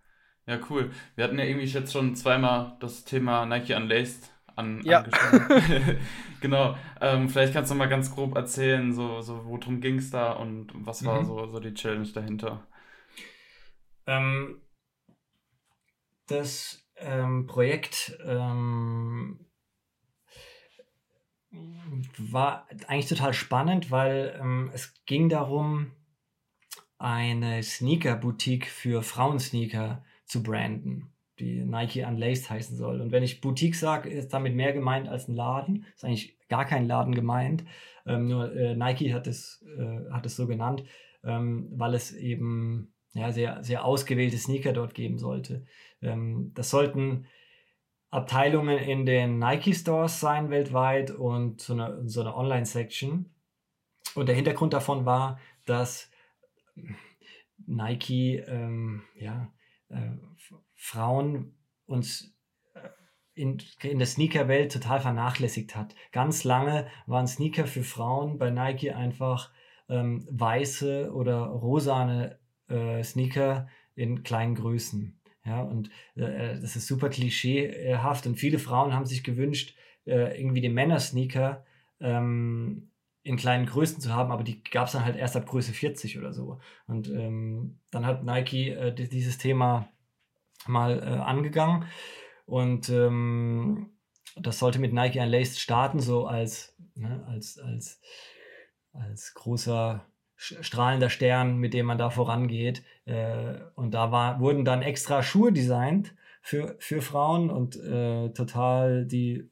Ja, cool. Wir hatten ja irgendwie jetzt schon zweimal das Thema Nike Unlaced an, Ja. genau. Ähm, vielleicht kannst du mal ganz grob erzählen, so, so worum ging es da und was war Mhm. so, so die Challenge dahinter? Ähm, das ähm, Projekt ähm, war eigentlich total spannend, weil ähm, es ging darum, eine Sneaker-Boutique für Frauensneaker zu branden, die Nike Unlaced heißen soll. Und wenn ich Boutique sage, ist damit mehr gemeint als ein Laden. Ist eigentlich gar kein Laden gemeint. Ähm, nur äh, Nike hat es, äh, hat es so genannt, ähm, weil es eben ja, sehr, sehr ausgewählte Sneaker dort geben sollte. Ähm, das sollten Abteilungen in den Nike Stores sein weltweit und so eine, so eine Online-Section. Und der Hintergrund davon war, dass Nike ähm, ja, Frauen uns äh, in, in der Sneaker-Welt total vernachlässigt hat. Ganz lange waren Sneaker für Frauen bei Nike einfach ähm, weiße oder rosane äh, Sneaker in kleinen Größen. Ja, und äh, das ist super klischeehaft und viele Frauen haben sich gewünscht, äh, irgendwie den Männer-Sneaker ähm, in kleinen Größen zu haben, aber die gab es dann halt erst ab Größe 40 oder so. Und ähm, dann hat Nike äh, dieses Thema mal äh, angegangen und ähm, das sollte mit Nike Unlaced starten, so als, ne, als, als, als großer strahlender Stern, mit dem man da vorangeht. Äh, und da war, wurden dann extra Schuhe designt für, für Frauen und äh, total die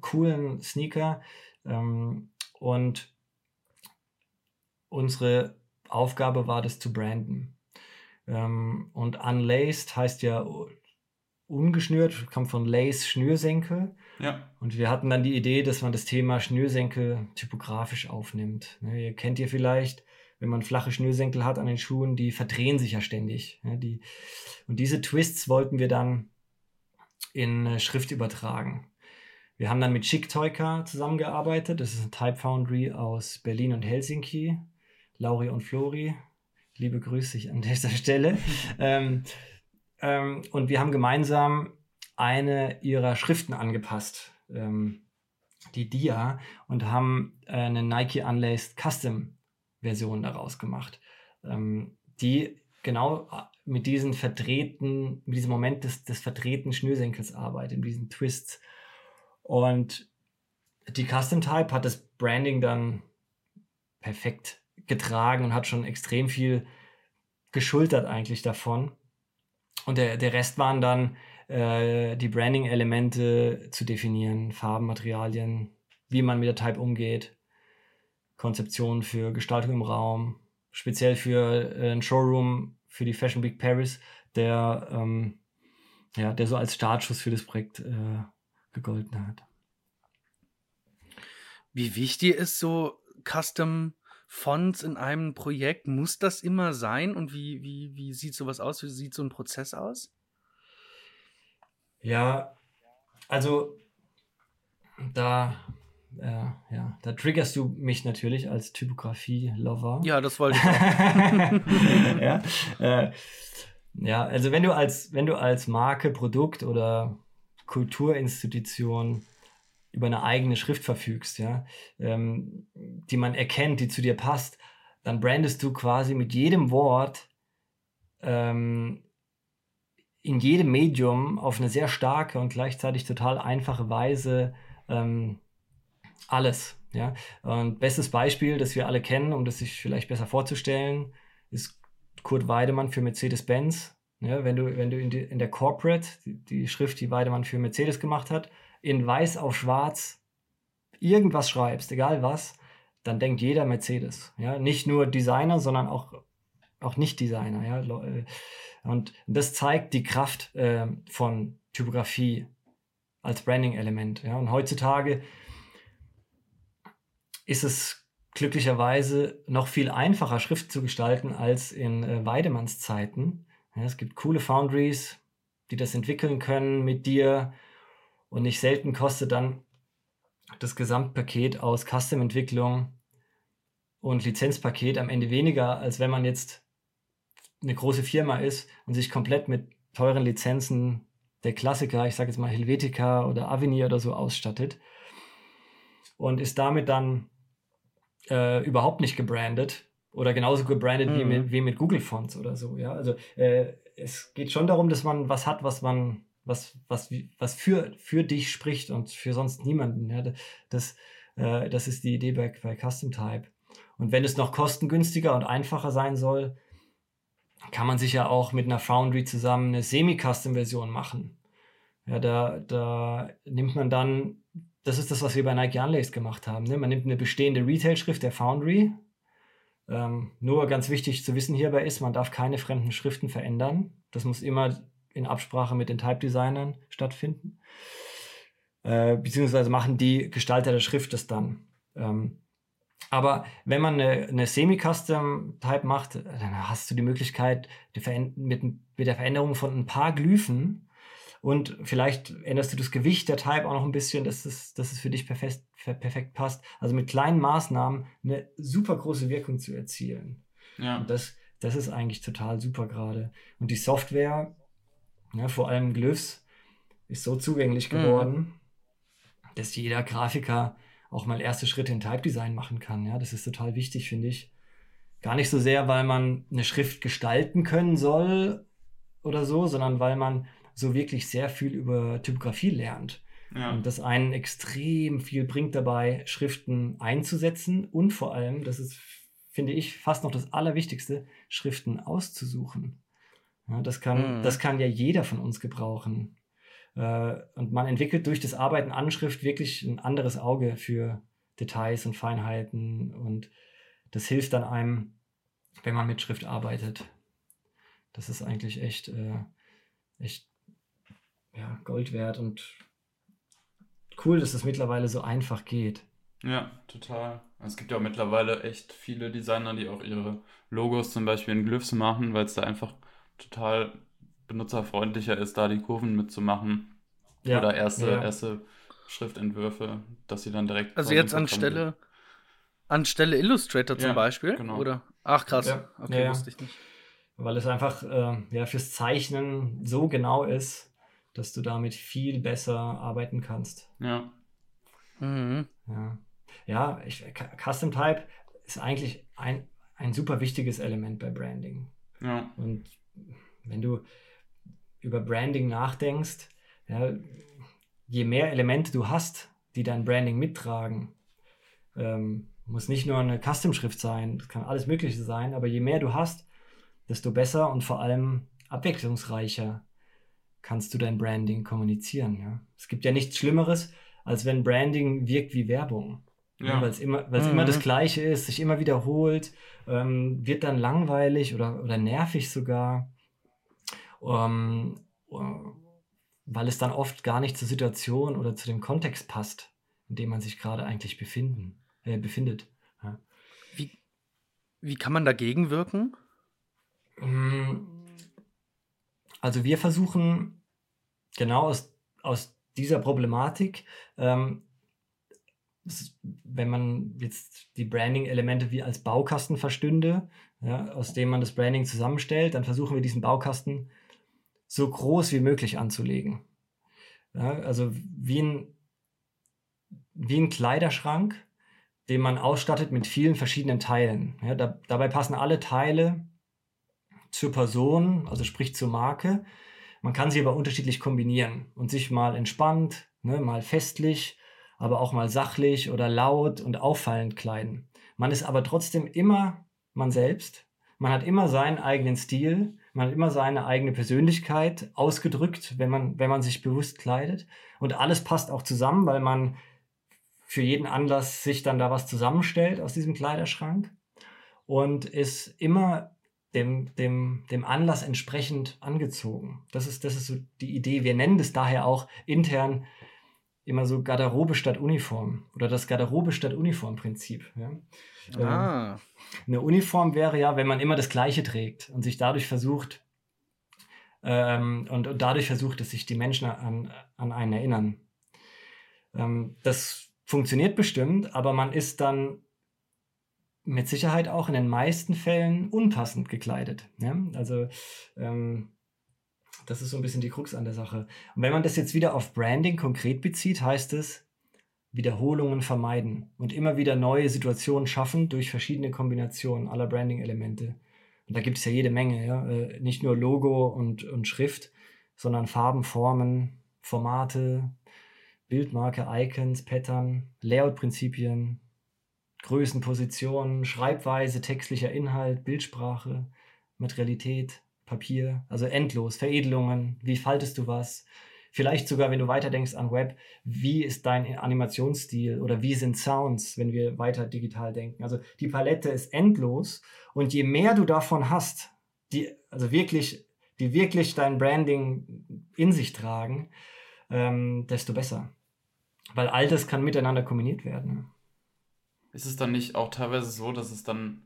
coolen Sneaker. Ähm, und unsere Aufgabe war, das zu branden. Ähm, und unlaced heißt ja ungeschnürt, kommt von Lace Schnürsenkel. Ja. Und wir hatten dann die Idee, dass man das Thema Schnürsenkel typografisch aufnimmt. Ne, ihr kennt ihr vielleicht, wenn man flache Schnürsenkel hat an den Schuhen, die verdrehen sich ja ständig. Ja, die, und diese Twists wollten wir dann in äh, Schrift übertragen. Wir haben dann mit Chicktoika zusammengearbeitet. Das ist ein Type Foundry aus Berlin und Helsinki. Lauri und Flori, liebe Grüße an dieser Stelle. ähm, ähm, und wir haben gemeinsam eine ihrer Schriften angepasst, ähm, die Dia, und haben eine Nike Unlaced Custom Version daraus gemacht, ähm, die genau mit diesen verdrehten, mit diesem Moment des, des verdrehten Schnürsenkels arbeitet, mit diesen Twists. Und die Custom Type hat das Branding dann perfekt getragen und hat schon extrem viel geschultert eigentlich davon. Und der, der Rest waren dann äh, die Branding-Elemente zu definieren, Farben, Materialien, wie man mit der Type umgeht, Konzeptionen für Gestaltung im Raum, speziell für äh, ein Showroom für die Fashion Week Paris, der, ähm, ja, der so als Startschuss für das Projekt äh, gegolten hat. Wie wichtig ist so Custom Fonts in einem Projekt? Muss das immer sein? Und wie, wie, wie sieht sowas aus? Wie sieht so ein Prozess aus? Ja, also da, äh, ja, da triggerst du mich natürlich als Typografie-Lover. Ja, das wollte ich auch. ja, äh, ja, also wenn du als, wenn du als Marke, Produkt oder Kulturinstitution über eine eigene Schrift verfügst, ja, ähm, die man erkennt, die zu dir passt, dann brandest du quasi mit jedem Wort ähm, in jedem Medium auf eine sehr starke und gleichzeitig total einfache Weise ähm, alles. Ja? Und bestes Beispiel, das wir alle kennen, um das sich vielleicht besser vorzustellen, ist Kurt Weidemann für Mercedes-Benz. Ja, wenn du, wenn du in, die, in der Corporate, die, die Schrift, die Weidemann für Mercedes gemacht hat, in weiß auf schwarz irgendwas schreibst, egal was, dann denkt jeder Mercedes. Ja? Nicht nur Designer, sondern auch, auch Nicht-Designer. Ja? Äh, und das zeigt die Kraft äh, von Typografie als Branding-Element. Ja? Und heutzutage ist es glücklicherweise noch viel einfacher, Schrift zu gestalten als in äh, Weidemanns Zeiten. Ja, es gibt coole Foundries, die das entwickeln können mit dir. Und nicht selten kostet dann das Gesamtpaket aus Custom-Entwicklung und Lizenzpaket am Ende weniger, als wenn man jetzt eine große Firma ist und sich komplett mit teuren Lizenzen der Klassiker, ich sage jetzt mal Helvetica oder Avenir oder so ausstattet und ist damit dann äh, überhaupt nicht gebrandet oder genauso gebrandet mhm. wie, mit, wie mit Google Fonts oder so. Ja, also äh, es geht schon darum, dass man was hat, was man was, was, was für, für dich spricht und für sonst niemanden. Ja, das, äh, das ist die Idee bei, bei Custom Type. Und wenn es noch kostengünstiger und einfacher sein soll, kann man sich ja auch mit einer Foundry zusammen eine Semi-Custom-Version machen. Ja, da, da nimmt man dann das ist das, was wir bei Nike Unlaced gemacht haben. Ne? Man nimmt eine bestehende Retail-Schrift der Foundry. Ähm, nur ganz wichtig zu wissen hierbei ist, man darf keine fremden Schriften verändern. Das muss immer in Absprache mit den Type-Designern stattfinden. Äh, beziehungsweise machen die Gestalter der Schrift das dann. Ähm, aber wenn man eine, eine Semi-Custom-Type macht, dann hast du die Möglichkeit, die mit, mit, der Veränderung von ein paar Glyphen und vielleicht änderst du das Gewicht der Type auch noch ein bisschen, dass es, dass es für dich perfekt, perfekt passt. Also mit kleinen Maßnahmen eine super große Wirkung zu erzielen. Ja. Und das, das ist eigentlich total super gerade. Und die Software, ja, vor allem Glyphs, ist so zugänglich mhm. geworden, mhm. dass jeder Grafiker auch mal erste Schritte in Type Design machen kann. Ja, das ist total wichtig, finde ich. Gar nicht so sehr, weil man eine Schrift gestalten können soll oder so, sondern weil man so wirklich sehr viel über Typografie lernt. Ja. Und das einen extrem viel bringt dabei, Schriften einzusetzen und vor allem, das ist, finde ich, fast noch das Allerwichtigste, Schriften auszusuchen. Ja, das, kann, mhm. das kann ja jeder von uns gebrauchen. Äh, und man entwickelt durch das Arbeiten an Schrift wirklich ein anderes Auge für Details und Feinheiten und das hilft dann einem, wenn man mit Schrift arbeitet. Das ist eigentlich echt, äh, echt ja, Gold wert und cool, dass es das mittlerweile so einfach geht. Ja, total. Es gibt ja auch mittlerweile echt viele Designer, die auch ihre Logos zum Beispiel in Glyphs machen, weil es da einfach total benutzerfreundlicher ist, da die Kurven mitzumachen. Ja. Oder erste, ja. erste Schriftentwürfe, dass sie dann direkt. Also jetzt anstelle, anstelle Illustrator zum ja, Beispiel? Genau. Oder? Ach krass. Okay, wusste ich nicht. Weil es einfach äh, ja, fürs Zeichnen so genau ist, dass du damit viel besser arbeiten kannst. Ja. Mhm. Ja, ja ich, Custom Type ist eigentlich ein, ein super wichtiges Element bei Branding. Ja. Und wenn du über Branding nachdenkst, ja, je mehr Elemente du hast, die dein Branding mittragen, ähm, muss nicht nur eine Custom-Schrift sein, das kann alles Mögliche sein, aber je mehr du hast, desto besser und vor allem abwechslungsreicher kannst du dein Branding kommunizieren. Ja? Es gibt ja nichts Schlimmeres, als wenn Branding wirkt wie Werbung. Ja. Ja, weil es immer, mhm. immer das Gleiche ist, sich immer wiederholt, ähm, wird dann langweilig oder, oder nervig sogar. Ähm, weil es dann oft gar nicht zur Situation oder zu dem Kontext passt, in dem man sich gerade eigentlich befinden, äh, befindet. Ja. Wie, wie kann man dagegen wirken? Mm, also wir versuchen genau aus, aus dieser Problematik, ähm, wenn man jetzt die Branding-Elemente wie als Baukasten verstünde, ja, aus dem man das Branding zusammenstellt, dann versuchen wir diesen Baukasten so groß wie möglich anzulegen. Ja, also wie ein, wie ein Kleiderschrank, den man ausstattet mit vielen verschiedenen Teilen. Ja, da, dabei passen alle Teile zur Person, also sprich zur Marke. Man kann sie aber unterschiedlich kombinieren und sich mal entspannt, ne, mal festlich, aber auch mal sachlich oder laut und auffallend kleiden. Man ist aber trotzdem immer man selbst. Man hat immer seinen eigenen Stil man hat immer seine eigene Persönlichkeit ausgedrückt, wenn man, wenn man sich bewusst kleidet. Und alles passt auch zusammen, weil man für jeden Anlass sich dann da was zusammenstellt aus diesem Kleiderschrank und ist immer dem, dem, dem Anlass entsprechend angezogen. Das ist, das ist so die Idee. Wir nennen das daher auch intern immer so Garderobe statt Uniform oder das Garderobe statt Uniform-Prinzip. Ja? Ah. Ähm, eine Uniform wäre ja, wenn man immer das Gleiche trägt und sich dadurch versucht, ähm, und, und, dadurch versucht, dass sich die Menschen an, an einen erinnern. Ähm, das funktioniert bestimmt, aber man ist dann mit Sicherheit auch in den meisten Fällen unpassend gekleidet. Ja? Also ähm, das ist so ein bisschen die Krux an der Sache. Und wenn man das jetzt wieder auf Branding konkret bezieht, heißt es, Wiederholungen vermeiden und immer wieder neue Situationen schaffen durch verschiedene Kombinationen aller Branding-Elemente. Und da gibt es ja jede Menge, ja? Äh, nicht nur Logo und, und Schrift, sondern Farben, Formen, Formate, Bildmarke, Icons, Pattern, Layout-Prinzipien, Größen, Positionen, Schreibweise, textlicher Inhalt, Bildsprache, Materialität, Papier, also endlos, Veredelungen, wie faltest du was, Vielleicht sogar, wenn du weiterdenkst an Web, wie ist dein Animationsstil oder wie sind Sounds, wenn wir weiter digital denken. Also die Palette ist endlos und je mehr du davon hast, die, also wirklich, die wirklich dein Branding in sich tragen, ähm, desto besser. Weil all das kann miteinander kombiniert werden. Ist es dann nicht auch teilweise so, dass es dann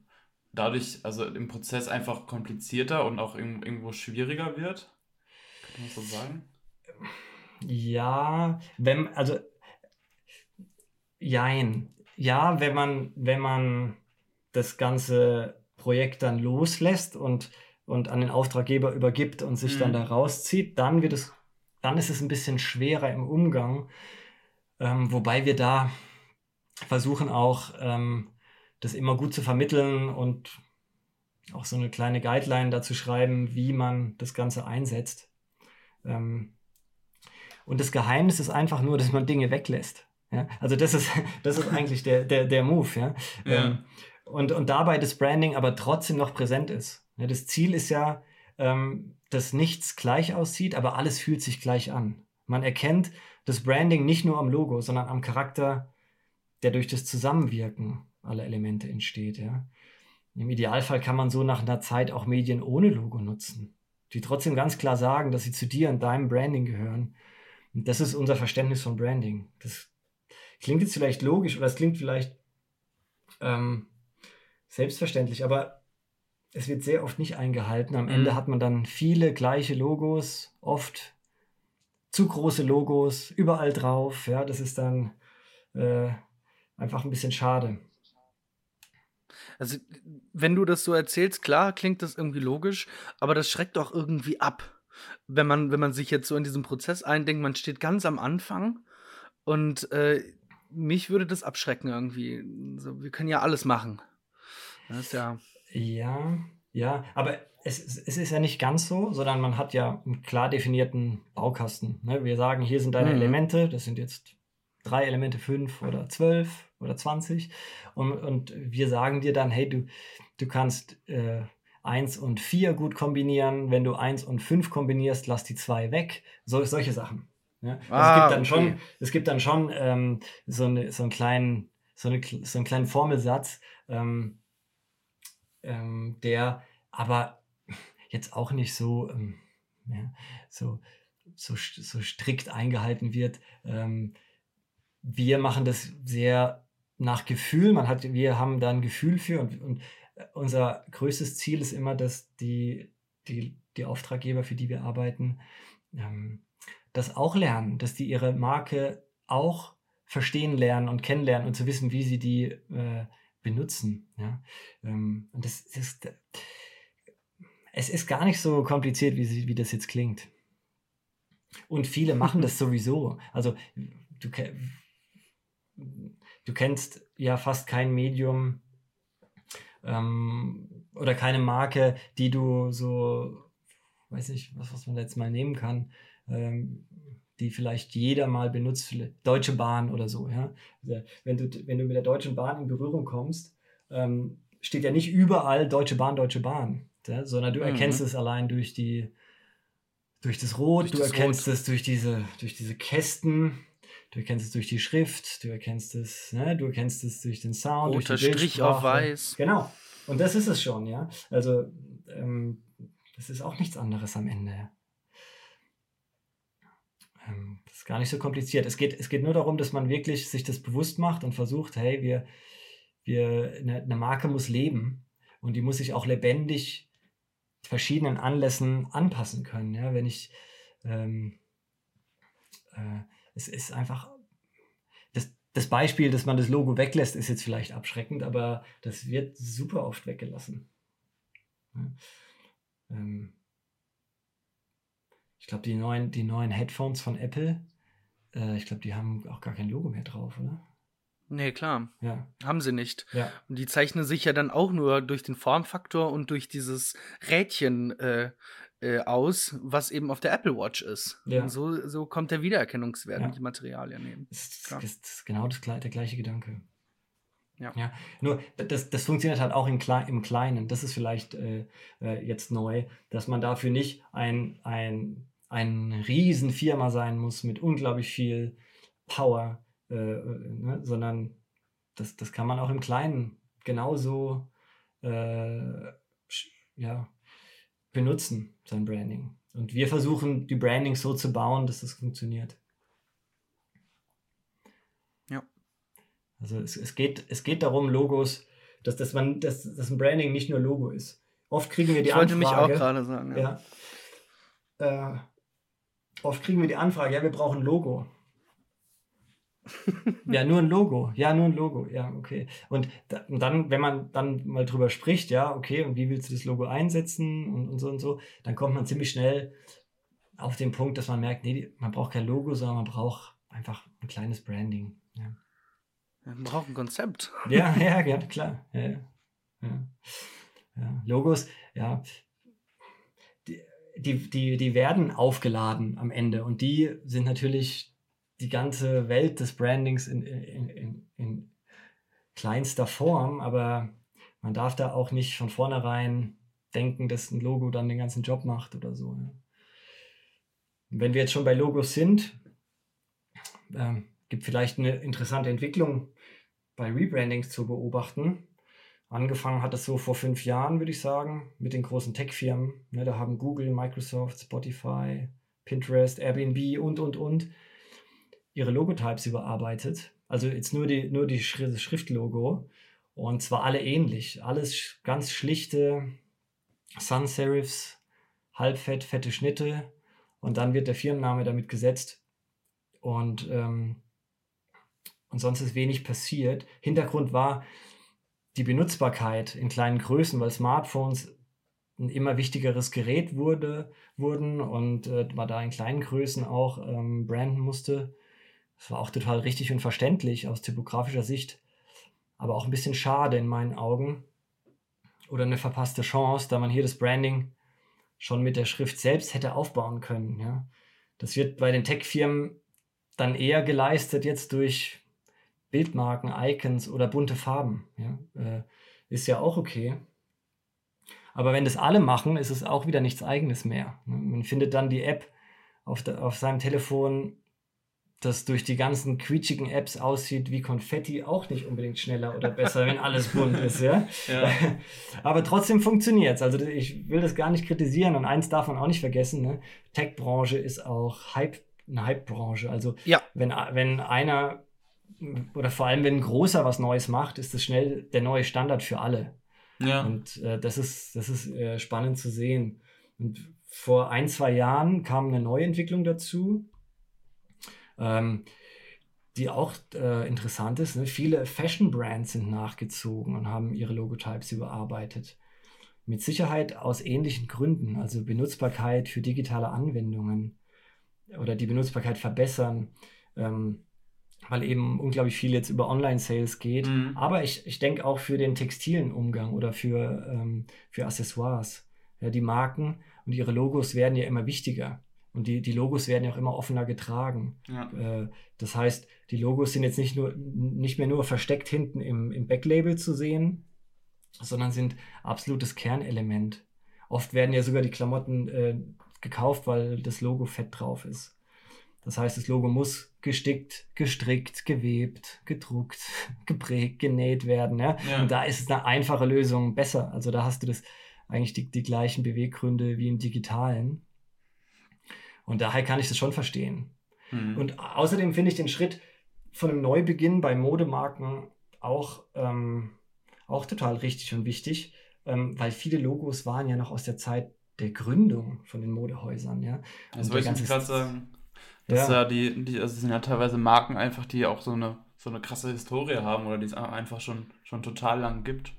dadurch, also im Prozess einfach komplizierter und auch irgendwo schwieriger wird? Kann man so sagen? Ja, wenn, also, jein. Ja, wenn man, wenn man das ganze Projekt dann loslässt und, und an den Auftraggeber übergibt und sich mhm. dann da rauszieht, dann wird es, dann ist es ein bisschen schwerer im Umgang. Ähm, wobei wir da versuchen auch, ähm, das immer gut zu vermitteln und auch so eine kleine Guideline dazu schreiben, wie man das Ganze einsetzt. Ähm, und das Geheimnis ist einfach nur, dass man Dinge weglässt. Ja? Also das ist, das ist eigentlich der, der, der Move. Ja? ja. Ähm, und, und dabei das Branding aber trotzdem noch präsent ist. Ja, das Ziel ist ja, ähm, dass nichts gleich aussieht, aber alles fühlt sich gleich an. Man erkennt das Branding nicht nur am Logo, sondern am Charakter, der durch das Zusammenwirken aller Elemente entsteht. Ja? Im Idealfall kann man so nach einer Zeit auch Medien ohne Logo nutzen, die trotzdem ganz klar sagen, dass sie zu dir und deinem Branding gehören. Und das ist unser Verständnis von Branding. Das klingt jetzt vielleicht logisch oder es klingt vielleicht ähm, selbstverständlich, aber es wird sehr oft nicht eingehalten. Am mhm. Ende hat man dann viele gleiche Logos, oft zu große Logos, überall drauf. Ja, das ist dann äh, einfach ein bisschen schade. Also, wenn du das so erzählst, klar, klingt das irgendwie logisch, aber das schreckt doch irgendwie ab. Wenn man, wenn man sich jetzt so in diesen Prozess eindenkt, man steht ganz am Anfang und äh, mich würde das abschrecken irgendwie. So, wir können ja alles machen. Das ja. Ja, ja, aber es, es ist ja nicht ganz so, sondern man hat ja einen klar definierten Baukasten. Ne? Wir sagen, hier sind deine mhm. Elemente, das sind jetzt drei Elemente, fünf oder zwölf oder 20. Und, und wir sagen dir dann, hey, du, du kannst äh, 1 und 4 gut kombinieren. Wenn du 1 und 5 kombinierst, lass die 2 weg. So, solche Sachen. Ja? Also ah, es gibt dann okay. schon, es gibt dann schon ähm, so, eine, so, einen kleinen, so, eine, so einen kleinen Formelsatz, ähm, ähm, der aber jetzt auch nicht so, ähm, ja, so, so, so strikt eingehalten wird. Ähm, wir machen das sehr nach Gefühl. Man hat, wir haben da ein Gefühl für und, und unser größtes Ziel ist immer, dass die, die, die Auftraggeber, für die wir arbeiten, ähm, das auch lernen, dass die ihre Marke auch verstehen lernen und kennenlernen und zu wissen, wie sie die äh, benutzen. Ja? Ähm, und das, ist, es ist gar nicht so kompliziert, wie, sie, wie das jetzt klingt. Und viele machen das sowieso. Also du, du kennst ja fast kein Medium ähm, oder keine Marke, die du so, weiß nicht, was, was man jetzt mal nehmen kann, ähm, die vielleicht jeder mal benutzt, Deutsche Bahn oder so. Ja? Also wenn, du, wenn du mit der Deutschen Bahn in Berührung kommst, ähm, steht ja nicht überall Deutsche Bahn, Deutsche Bahn, ja? sondern du erkennst mhm. es allein durch die durch das Rot, durch du das erkennst Rot. es durch diese, durch diese Kästen, Du erkennst es durch die Schrift, du erkennst es, ne, du erkennst es durch den Sound, Roter durch die Strich auf weiß. Genau. Und das ist es schon, ja. Also ähm, das ist auch nichts anderes am Ende. Ähm, das ist gar nicht so kompliziert. Es geht, es geht nur darum, dass man wirklich sich das bewusst macht und versucht, hey, wir, wir, eine, eine Marke muss leben und die muss sich auch lebendig verschiedenen Anlässen anpassen können. Ja, wenn ich ähm, äh, es ist einfach, das, das Beispiel, dass man das Logo weglässt, ist jetzt vielleicht abschreckend, aber das wird super oft weggelassen. Ja. Ähm, ich glaube, die neuen, die neuen Headphones von Apple, äh, ich glaube, die haben auch gar kein Logo mehr drauf, oder? Nee, klar. Ja. Haben sie nicht. Ja. Und die zeichnen sich ja dann auch nur durch den Formfaktor und durch dieses Rädchen äh, äh, aus, was eben auf der Apple Watch ist. Ja. Und so, so kommt der Wiedererkennungswert ja. mit den Materialien eben. Das, das, ist genau das, der gleiche Gedanke. Ja. ja. Nur, das, das funktioniert halt auch im, Kle im Kleinen. Das ist vielleicht äh, äh, jetzt neu, dass man dafür nicht ein, ein, eine Riesenfirma sein muss mit unglaublich viel Power, äh, ne? sondern das, das kann man auch im Kleinen genauso äh, ja, benutzen, sein Branding. Und wir versuchen, die Branding so zu bauen, dass das funktioniert. Ja. Also es, es, geht, es geht darum, Logos, dass, dass, man, dass, dass ein Branding nicht nur Logo ist. Oft kriegen wir die ich wollte Anfrage. mich auch gerade sagen. Ja. ja. Äh, oft kriegen wir die Anfrage, ja, wir brauchen ein Logo. ja, nur ein Logo. Ja, nur ein Logo. Ja, okay. Und, da, und, dann, wenn man dann mal drüber spricht, ja, okay, und wie willst du das Logo einsetzen und, und so und so, dann kommt man ziemlich schnell auf den Punkt, dass man merkt, nee, man braucht kein Logo, sondern man braucht einfach ein kleines Branding. Ja. Man braucht ein Konzept. Ja, ja, ja klar. Ja, ja. ja. Logos, ja, die, die, die, die werden aufgeladen am Ende und die sind natürlich die ganze Welt des Brandings in, in, in, in kleinster Form, aber man darf da auch nicht von vornherein denken, dass ein Logo dann den ganzen Job macht oder so. Ja. Wenn wir jetzt schon bei Logos sind, äh, gibt vielleicht eine interessante Entwicklung bei Rebrandings zu beobachten. Angefangen hat es so vor fünf Jahren, würde ich sagen, mit den großen Tech-Firmen. Ne, da haben Google, Microsoft, Spotify, Pinterest, Airbnb und, und, und ihre Logotypes überarbeitet. Also jetzt nur die, nur die Schrift, das Schriftlogo. Und zwar alle ähnlich. Alles ganz schlichte Sans Serifs, halbfett, fette Schnitte. Und dann wird der Firmenname damit gesetzt. Und, ähm, und sonst ist wenig passiert. Hintergrund war die Benutzbarkeit in kleinen Größen, weil Smartphones ein immer wichtigeres Gerät wurde, wurden und äh, man da in kleinen Größen auch ähm, branden musste. Das war auch total richtig und verständlich aus typografischer Sicht, aber auch ein bisschen schade in meinen Augen. Oder eine verpasste Chance, da man hier das Branding schon mit der Schrift selbst hätte aufbauen können. Ja. Das wird bei den Tech-Firmen dann eher geleistet jetzt durch Bildmarken, Icons oder bunte Farben. Ja. Äh, ist ja auch okay. Aber wenn das alle machen, ist es auch wieder nichts Eigenes mehr. Ne. Man findet dann die App auf, der, auf seinem Telefon das durch die ganzen quietschigen Apps aussieht wie Konfetti, auch nicht unbedingt schneller oder besser, wenn alles bunt ist, ja. ja. Aber trotzdem funktioniert es. Also ich will das gar nicht kritisieren und eins darf man auch nicht vergessen, ne? Tech-Branche ist auch Hype, eine Hype-Branche. Also ja. wenn, wenn einer oder vor allem wenn ein großer was Neues macht, ist das schnell der neue Standard für alle. Ja. Und äh, das ist, das ist äh, spannend zu sehen. Und vor ein, zwei Jahren kam eine Neuentwicklung dazu ähm, die auch äh, interessant ist. Ne? Viele Fashion-Brands sind nachgezogen und haben ihre Logotypes überarbeitet. Mit Sicherheit aus ähnlichen Gründen, also Benutzbarkeit für digitale Anwendungen oder die Benutzbarkeit verbessern, ähm, weil eben unglaublich viel jetzt über Online-Sales geht. Mhm. Aber ich, ich denke auch für den textilen Umgang oder für, ähm, für Accessoires. Ja, die Marken und ihre Logos werden ja immer wichtiger. Und die, die Logos werden ja auch immer offener getragen. Ja. Äh, das heißt, die Logos sind jetzt nicht, nur, nicht mehr nur versteckt hinten im, im Backlabel zu sehen, sondern sind absolutes Kernelement. Oft werden ja sogar die Klamotten äh, gekauft, weil das Logo fett drauf ist. Das heißt, das Logo muss gestickt, gestrickt, gewebt, gedruckt, geprägt, genäht werden. Ja? ja? Und da ist es eine einfache Lösung besser. Also da hast du das eigentlich die, die gleichen Beweggründe wie im Digitalen. Und daher kann ich das schon verstehen. Mhm. Und außerdem finde ich den Schritt von einem Neubeginn bei Modemarken auch, ähm, auch total richtig und wichtig, ähm, weil viele Logos waren ja noch aus der Zeit der Gründung von den Modehäusern. Ja? Das wollte ich gerade sagen. Das ja. ja die, die, also sind ja teilweise Marken einfach, die auch so eine, so eine krasse Historie haben oder die es einfach schon, schon total lang gibt.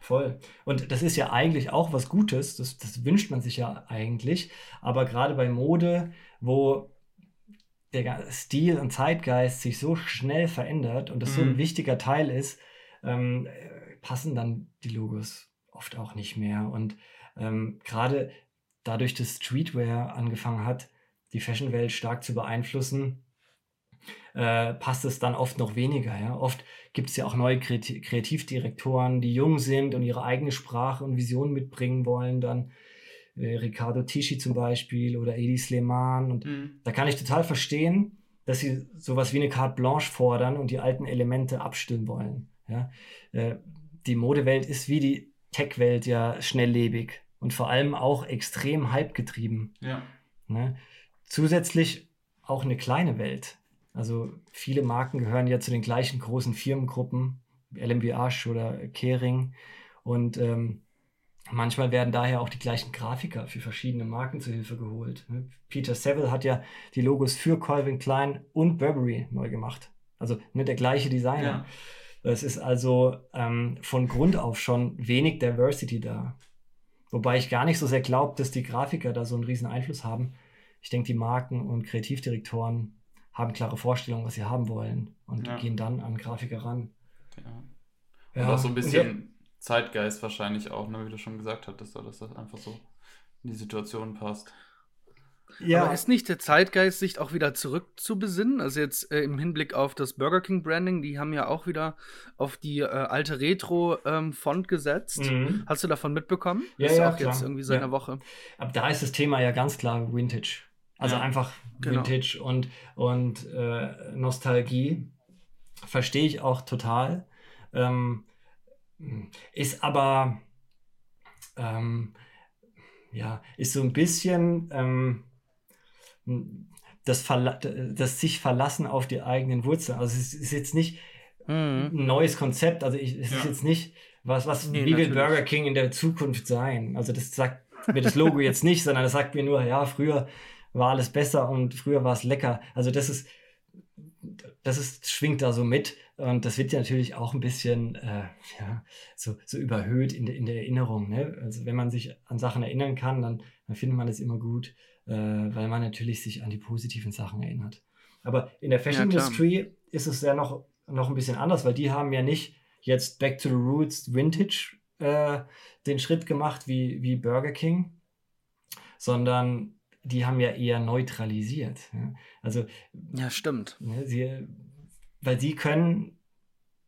Voll. Und das ist ja eigentlich auch was Gutes, das, das wünscht man sich ja eigentlich. Aber gerade bei Mode, wo der Stil und Zeitgeist sich so schnell verändert und das mhm. so ein mhm. wichtiger Teil ist, ähm, passen dann die Logos oft auch nicht mehr. Und ähm, gerade dadurch, dass Streetwear angefangen hat, die Fashionwelt stark zu beeinflussen, äh, passt es dann oft noch weniger. Ja? Oft gibt es ja auch neue Kreativdirektoren, die jung sind und ihre eigene Sprache und Vision mitbringen wollen. Dann äh, Riccardo Tisci zum Beispiel oder Edi Sleman. Und Mhm. da kann ich total verstehen, dass sie sowas wie eine Carte Blanche fordern und die alten Elemente abstimmen wollen. Ja? Äh, die Modewelt ist wie die Tech-Welt ja schnelllebig und vor allem auch extrem hypegetrieben. Ja. Ne? Zusätzlich auch eine kleine Welt. Also viele Marken gehören ja zu den gleichen großen Firmengruppen, LMBH oder Kering. Und ähm, manchmal werden daher auch die gleichen Grafiker für verschiedene Marken zu Hilfe geholt. ne? Peter Saville hat ja die Logos für Calvin Klein und Burberry neu gemacht. Also nicht der gleiche Designer. Ja. Es ist also ähm, von Grund auf schon wenig Diversity da. Wobei ich gar nicht so sehr glaube, dass die Grafiker da so einen riesen Einfluss haben. Ich denke, die Marken und Kreativdirektoren haben klare Vorstellungen, was sie haben wollen und Ja. gehen dann an Grafiker ran. ja. Und auch so ein bisschen Zeitgeist wahrscheinlich auch, ne, wie du schon gesagt hattest, dass das einfach so in die Situation passt. Ja, Aber ist nicht der Zeitgeist, sich auch wieder zurück zu besinnen? Also jetzt äh, im Hinblick auf das Burger King Branding, die haben ja auch wieder auf die äh, alte Retro-Font gesetzt. Mhm. Hast du davon mitbekommen? Ja, ist ja, auch klar. jetzt irgendwie seit Ja. einer Woche. Aber da ist das Thema ja ganz klar Vintage. Also Ja, einfach genau. Vintage und, und äh, Nostalgie. Verstehe ich auch total. Ähm, ist aber, ähm, ja, ist so ein bisschen ähm, das, Verla das sich verlassen auf die eigenen Wurzeln. Also es ist jetzt nicht Mhm. ein neues Konzept. Also ich, es ist Ja. jetzt nicht, was, was Nee, wie will. Burger King in der Zukunft sein? Also das sagt mir das Logo jetzt nicht, sondern das sagt mir nur, ja, früher war alles besser und früher war es lecker. Also das ist, das ist, schwingt da so mit und das wird ja natürlich auch ein bisschen äh, ja, so, so überhöht in der, in der Erinnerung. Ne? Also wenn man sich an Sachen erinnern kann, dann, dann findet man das immer gut, äh, weil man natürlich sich an die positiven Sachen erinnert. Aber in der Fashion Ja. Industry ist es ja noch, noch ein bisschen anders, weil die haben ja nicht jetzt Back to the Roots Vintage äh, den Schritt gemacht wie, wie Burger King, sondern die haben ja eher neutralisiert. Ja? Also Ja, stimmt. Ne, sie, weil sie können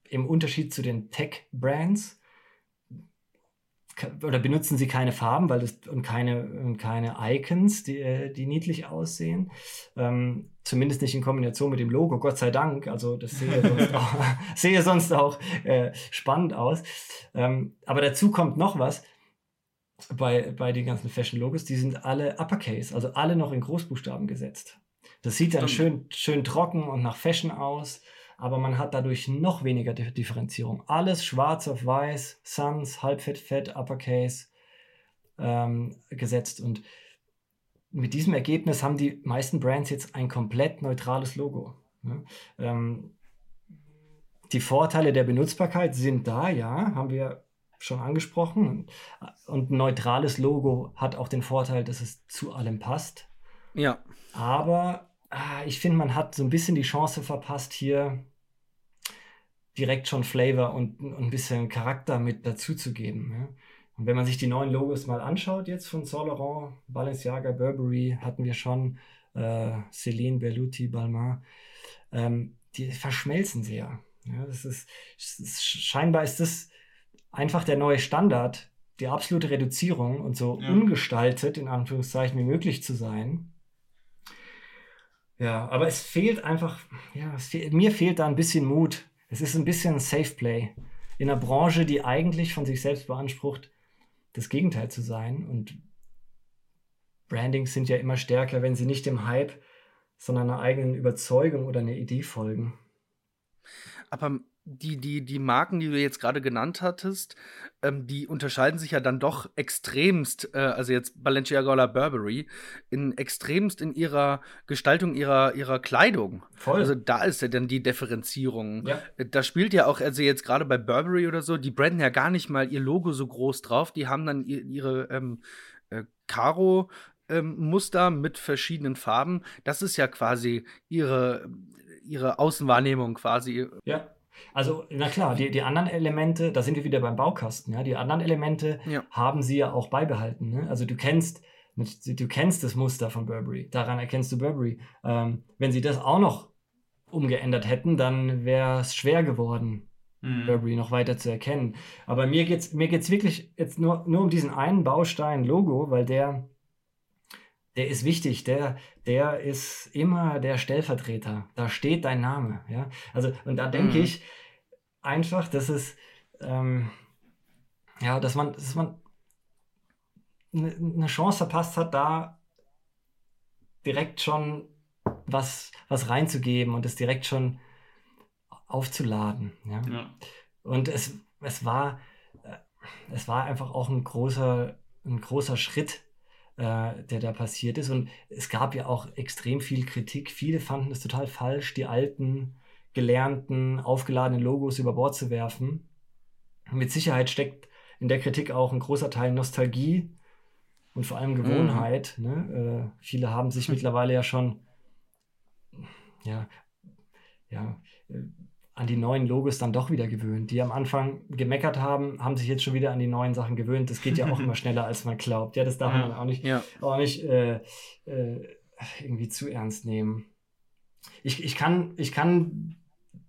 im Unterschied zu den Tech-Brands oder benutzen sie keine Farben weil das, und, keine, und keine Icons, die, äh, die niedlich aussehen. Ähm, zumindest nicht in Kombination mit dem Logo, Gott sei Dank. Also das sehe sonst auch, sehe sonst auch äh, spannend aus. Ähm, aber dazu kommt noch was bei, bei den ganzen Fashion-Logos, die sind alle Uppercase, also alle noch in Großbuchstaben gesetzt. Das sieht dann schön, schön trocken und nach Fashion aus, aber man hat dadurch noch weniger Di- Differenzierung. Alles schwarz auf weiß, Sans, Halbfett, Fett, Uppercase ähm, gesetzt. Und mit diesem Ergebnis haben die meisten Brands jetzt ein komplett neutrales Logo. Ne? Ähm, die Vorteile der Benutzbarkeit sind da, ja, haben wir schon angesprochen. Und ein neutrales Logo hat auch den Vorteil, dass es zu allem passt. Ja. Aber ah, ich finde, man hat so ein bisschen die Chance verpasst, hier direkt schon Flavor und, und ein bisschen Charakter mit dazu zu geben. Ja? Und wenn man sich die neuen Logos mal anschaut, jetzt von Saint Laurent, Balenciaga, Burberry, hatten wir schon, äh, Celine, Berluti, Balmain, ähm, die verschmelzen sehr. Ja, das ist, es ist, scheinbar ist das einfach der neue Standard, die absolute Reduzierung und so Ja. ungestaltet, in Anführungszeichen, wie möglich zu sein. Ja, aber es fehlt einfach, ja, es fehl, mir fehlt da ein bisschen Mut. Es ist ein bisschen ein Safe Play in einer Branche, die eigentlich von sich selbst beansprucht, das Gegenteil zu sein. Und Brandings sind ja immer stärker, wenn sie nicht dem Hype, sondern einer eigenen Überzeugung oder einer Idee folgen. Aber die, die, die Marken, die du jetzt gerade genannt hattest, ähm, die unterscheiden sich ja dann doch extremst, äh, also jetzt Balenciaga oder Burberry, in extremst in ihrer Gestaltung ihrer, ihrer Kleidung. Voll. Also da ist ja dann die Differenzierung. ja. Äh, Da spielt ja auch, also jetzt gerade bei Burberry oder so, die branden ja gar nicht mal ihr Logo so groß drauf. Die haben dann ihr, ihre ähm, äh, Karo. ähm, Muster mit verschiedenen Farben. Das ist ja quasi ihre, ihre Außenwahrnehmung quasi. Ja. Also, na klar, die, die anderen Elemente, da sind wir wieder beim Baukasten, ja, die anderen Elemente Ja. haben sie ja auch beibehalten. Ne? Also du kennst, du kennst das Muster von Burberry, daran erkennst du Burberry. Ähm, wenn sie das auch noch umgeändert hätten, dann wäre es schwer geworden, mhm. Burberry noch weiter zu erkennen. Aber mir geht es mir geht's wirklich jetzt nur, nur um diesen einen Baustein Logo, weil der, der ist wichtig, der, der ist immer der Stellvertreter. Da steht dein Name. Ja? Also, und da denke mhm. ich einfach, dass es, ähm, ja, dass man, dass man eine ne Chance verpasst hat, da direkt schon was, was reinzugeben und es direkt schon aufzuladen. Ja? ja. Und es, es, war, äh, es war einfach auch ein großer, ein großer Schritt, äh, der da passiert ist. Und es gab ja auch extrem viel Kritik. Viele fanden es total falsch, die alten, gelernten, aufgeladenen Logos über Bord zu werfen. Mit Sicherheit steckt in der Kritik auch ein großer Teil Nostalgie und vor allem Gewohnheit. Mhm. Ne? Äh, viele haben sich mittlerweile ja schon ja, ja, an die neuen Logos dann doch wieder gewöhnt. Die am Anfang gemeckert haben, haben sich jetzt schon wieder an die neuen Sachen gewöhnt. Das geht ja auch immer schneller, als man glaubt. Ja, das darf man auch nicht, ja. auch nicht äh, äh, irgendwie zu ernst nehmen. Ich, ich, kann, ich kann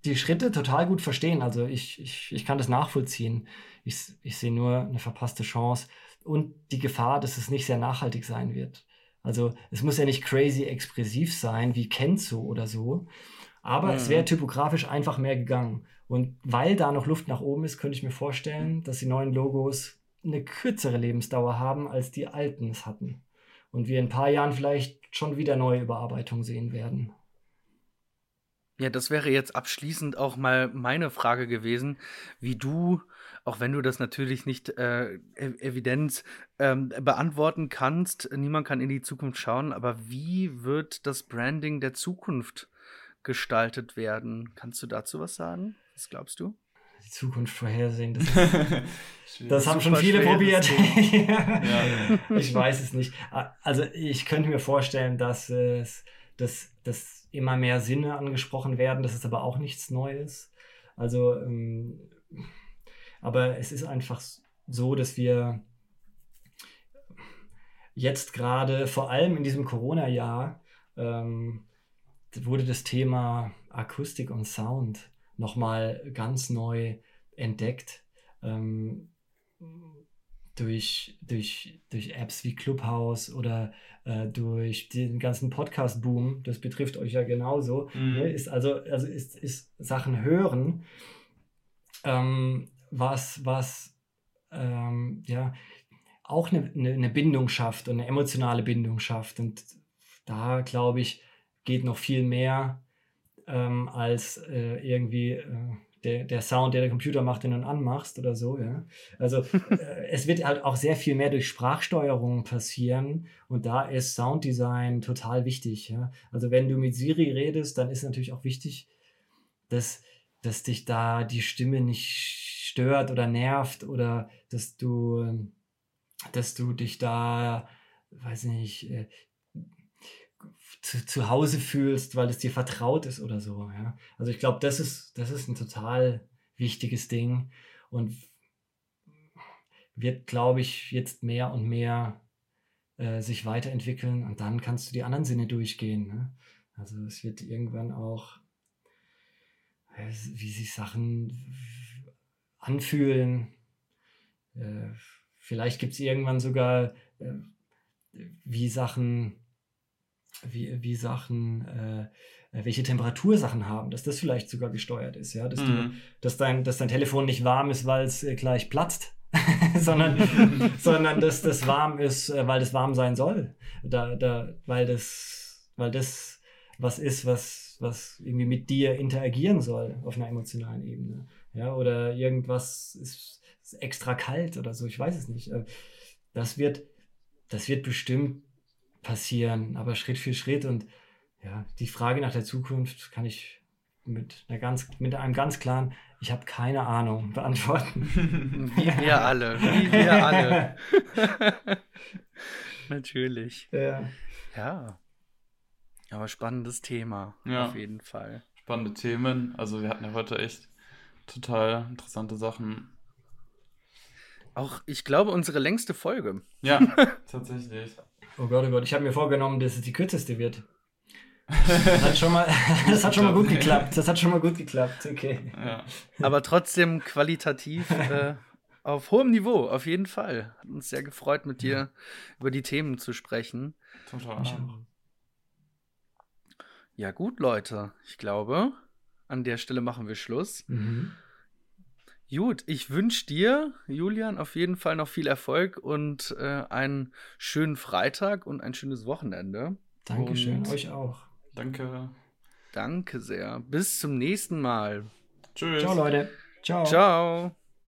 die Schritte total gut verstehen. Also ich, ich, ich kann das nachvollziehen. Ich, ich sehe nur eine verpasste Chance und die Gefahr, dass es nicht sehr nachhaltig sein wird. Also es muss ja nicht crazy expressiv sein wie Kenzo oder so, aber mhm. es wäre typografisch einfach mehr gegangen. Und weil da noch Luft nach oben ist, könnte ich mir vorstellen, dass die neuen Logos eine kürzere Lebensdauer haben, als die alten es hatten. Und wir in ein paar Jahren vielleicht schon wieder neue Überarbeitungen sehen werden. Ja, das wäre jetzt abschließend auch mal meine Frage gewesen, wie du auch wenn du das natürlich nicht äh, evident ähm, beantworten kannst, niemand kann in die Zukunft schauen, aber wie wird das Branding der Zukunft gestaltet werden? Kannst du dazu was sagen? Was glaubst du? Die Zukunft vorhersehen, das, das haben schon viele probiert. ja. Ich weiß es nicht. Also ich könnte mir vorstellen, dass es dass, dass immer mehr Sinne angesprochen werden, das ist aber auch nichts Neues. Also ähm, aber es ist einfach so, dass wir jetzt gerade, vor allem in diesem Corona-Jahr, ähm, wurde das Thema Akustik und Sound nochmal ganz neu entdeckt. Ähm, durch, durch, durch Apps wie Clubhouse oder äh, durch den ganzen Podcast-Boom, das betrifft euch ja genauso, mhm. ne, ist also, also ist, ist Sachen hören ähm, was, was ähm, ja auch eine, eine, eine, Bindung schafft und eine emotionale Bindung schafft. Und da, glaube ich, geht noch viel mehr ähm, als äh, irgendwie äh, der, der Sound, der der Computer macht, den du anmachst oder so. Ja? Also äh, es wird halt auch sehr viel mehr durch Sprachsteuerung passieren und da ist Sounddesign total wichtig. Ja? Also wenn du mit Siri redest, dann ist natürlich auch wichtig, dass, dass dich da die Stimme nicht stört oder nervt oder dass du, dass du dich da, weiß nicht, äh, zu, zu Hause fühlst, weil es dir vertraut ist oder so. Ja? Also ich glaube, das ist, das ist ein total wichtiges Ding und wird, glaube ich, jetzt mehr und mehr äh, sich weiterentwickeln und dann kannst du die anderen Sinne durchgehen. Ne? Also es wird irgendwann auch, äh, wie sich Sachen anfühlen. Äh, vielleicht gibt es irgendwann sogar äh, wie Sachen, wie, wie Sachen, äh, welche Temperatur Sachen haben, dass das vielleicht sogar gesteuert ist, ja, dass, mhm. du, dass, dein, dass dein Telefon nicht warm ist, weil es äh, gleich platzt, sondern, sondern dass das warm ist, äh, weil das warm sein soll, da, da, weil das, weil das was ist, was, was irgendwie mit dir interagieren soll auf einer emotionalen Ebene ja, oder irgendwas ist, ist extra kalt oder so, ich weiß es nicht. Äh, das wird, das wird bestimmt passieren, aber Schritt für Schritt und ja, die Frage nach der Zukunft kann ich mit, einer ganz, mit einem ganz klaren, ich habe keine Ahnung, beantworten. Wie wir alle, wie wir alle. Natürlich. Ja. ja. Aber spannendes Thema, ja. auf jeden Fall. Spannende Themen. Also wir hatten ja heute echt total interessante Sachen. Auch, ich glaube, unsere längste Folge. Ja, tatsächlich. Oh Gott, oh Gott, ich habe mir vorgenommen, dass es die kürzeste wird. Das hat schon mal, das hat schon mal gut geklappt. Das hat schon mal gut geklappt. Okay. Ja. Aber trotzdem qualitativ äh, auf hohem Niveau, auf jeden Fall. Hat uns sehr gefreut, mit dir über die Themen zu sprechen. Total. Ja, gut, Leute. Ich glaube, an der Stelle machen wir Schluss. Mhm. Gut, ich wünsche dir, Julian, auf jeden Fall noch viel Erfolg und äh, einen schönen Freitag und ein schönes Wochenende. Dankeschön, Und euch auch. Danke. Danke sehr. Bis zum nächsten Mal. Tschüss. Ciao, Leute. Ciao. Ciao.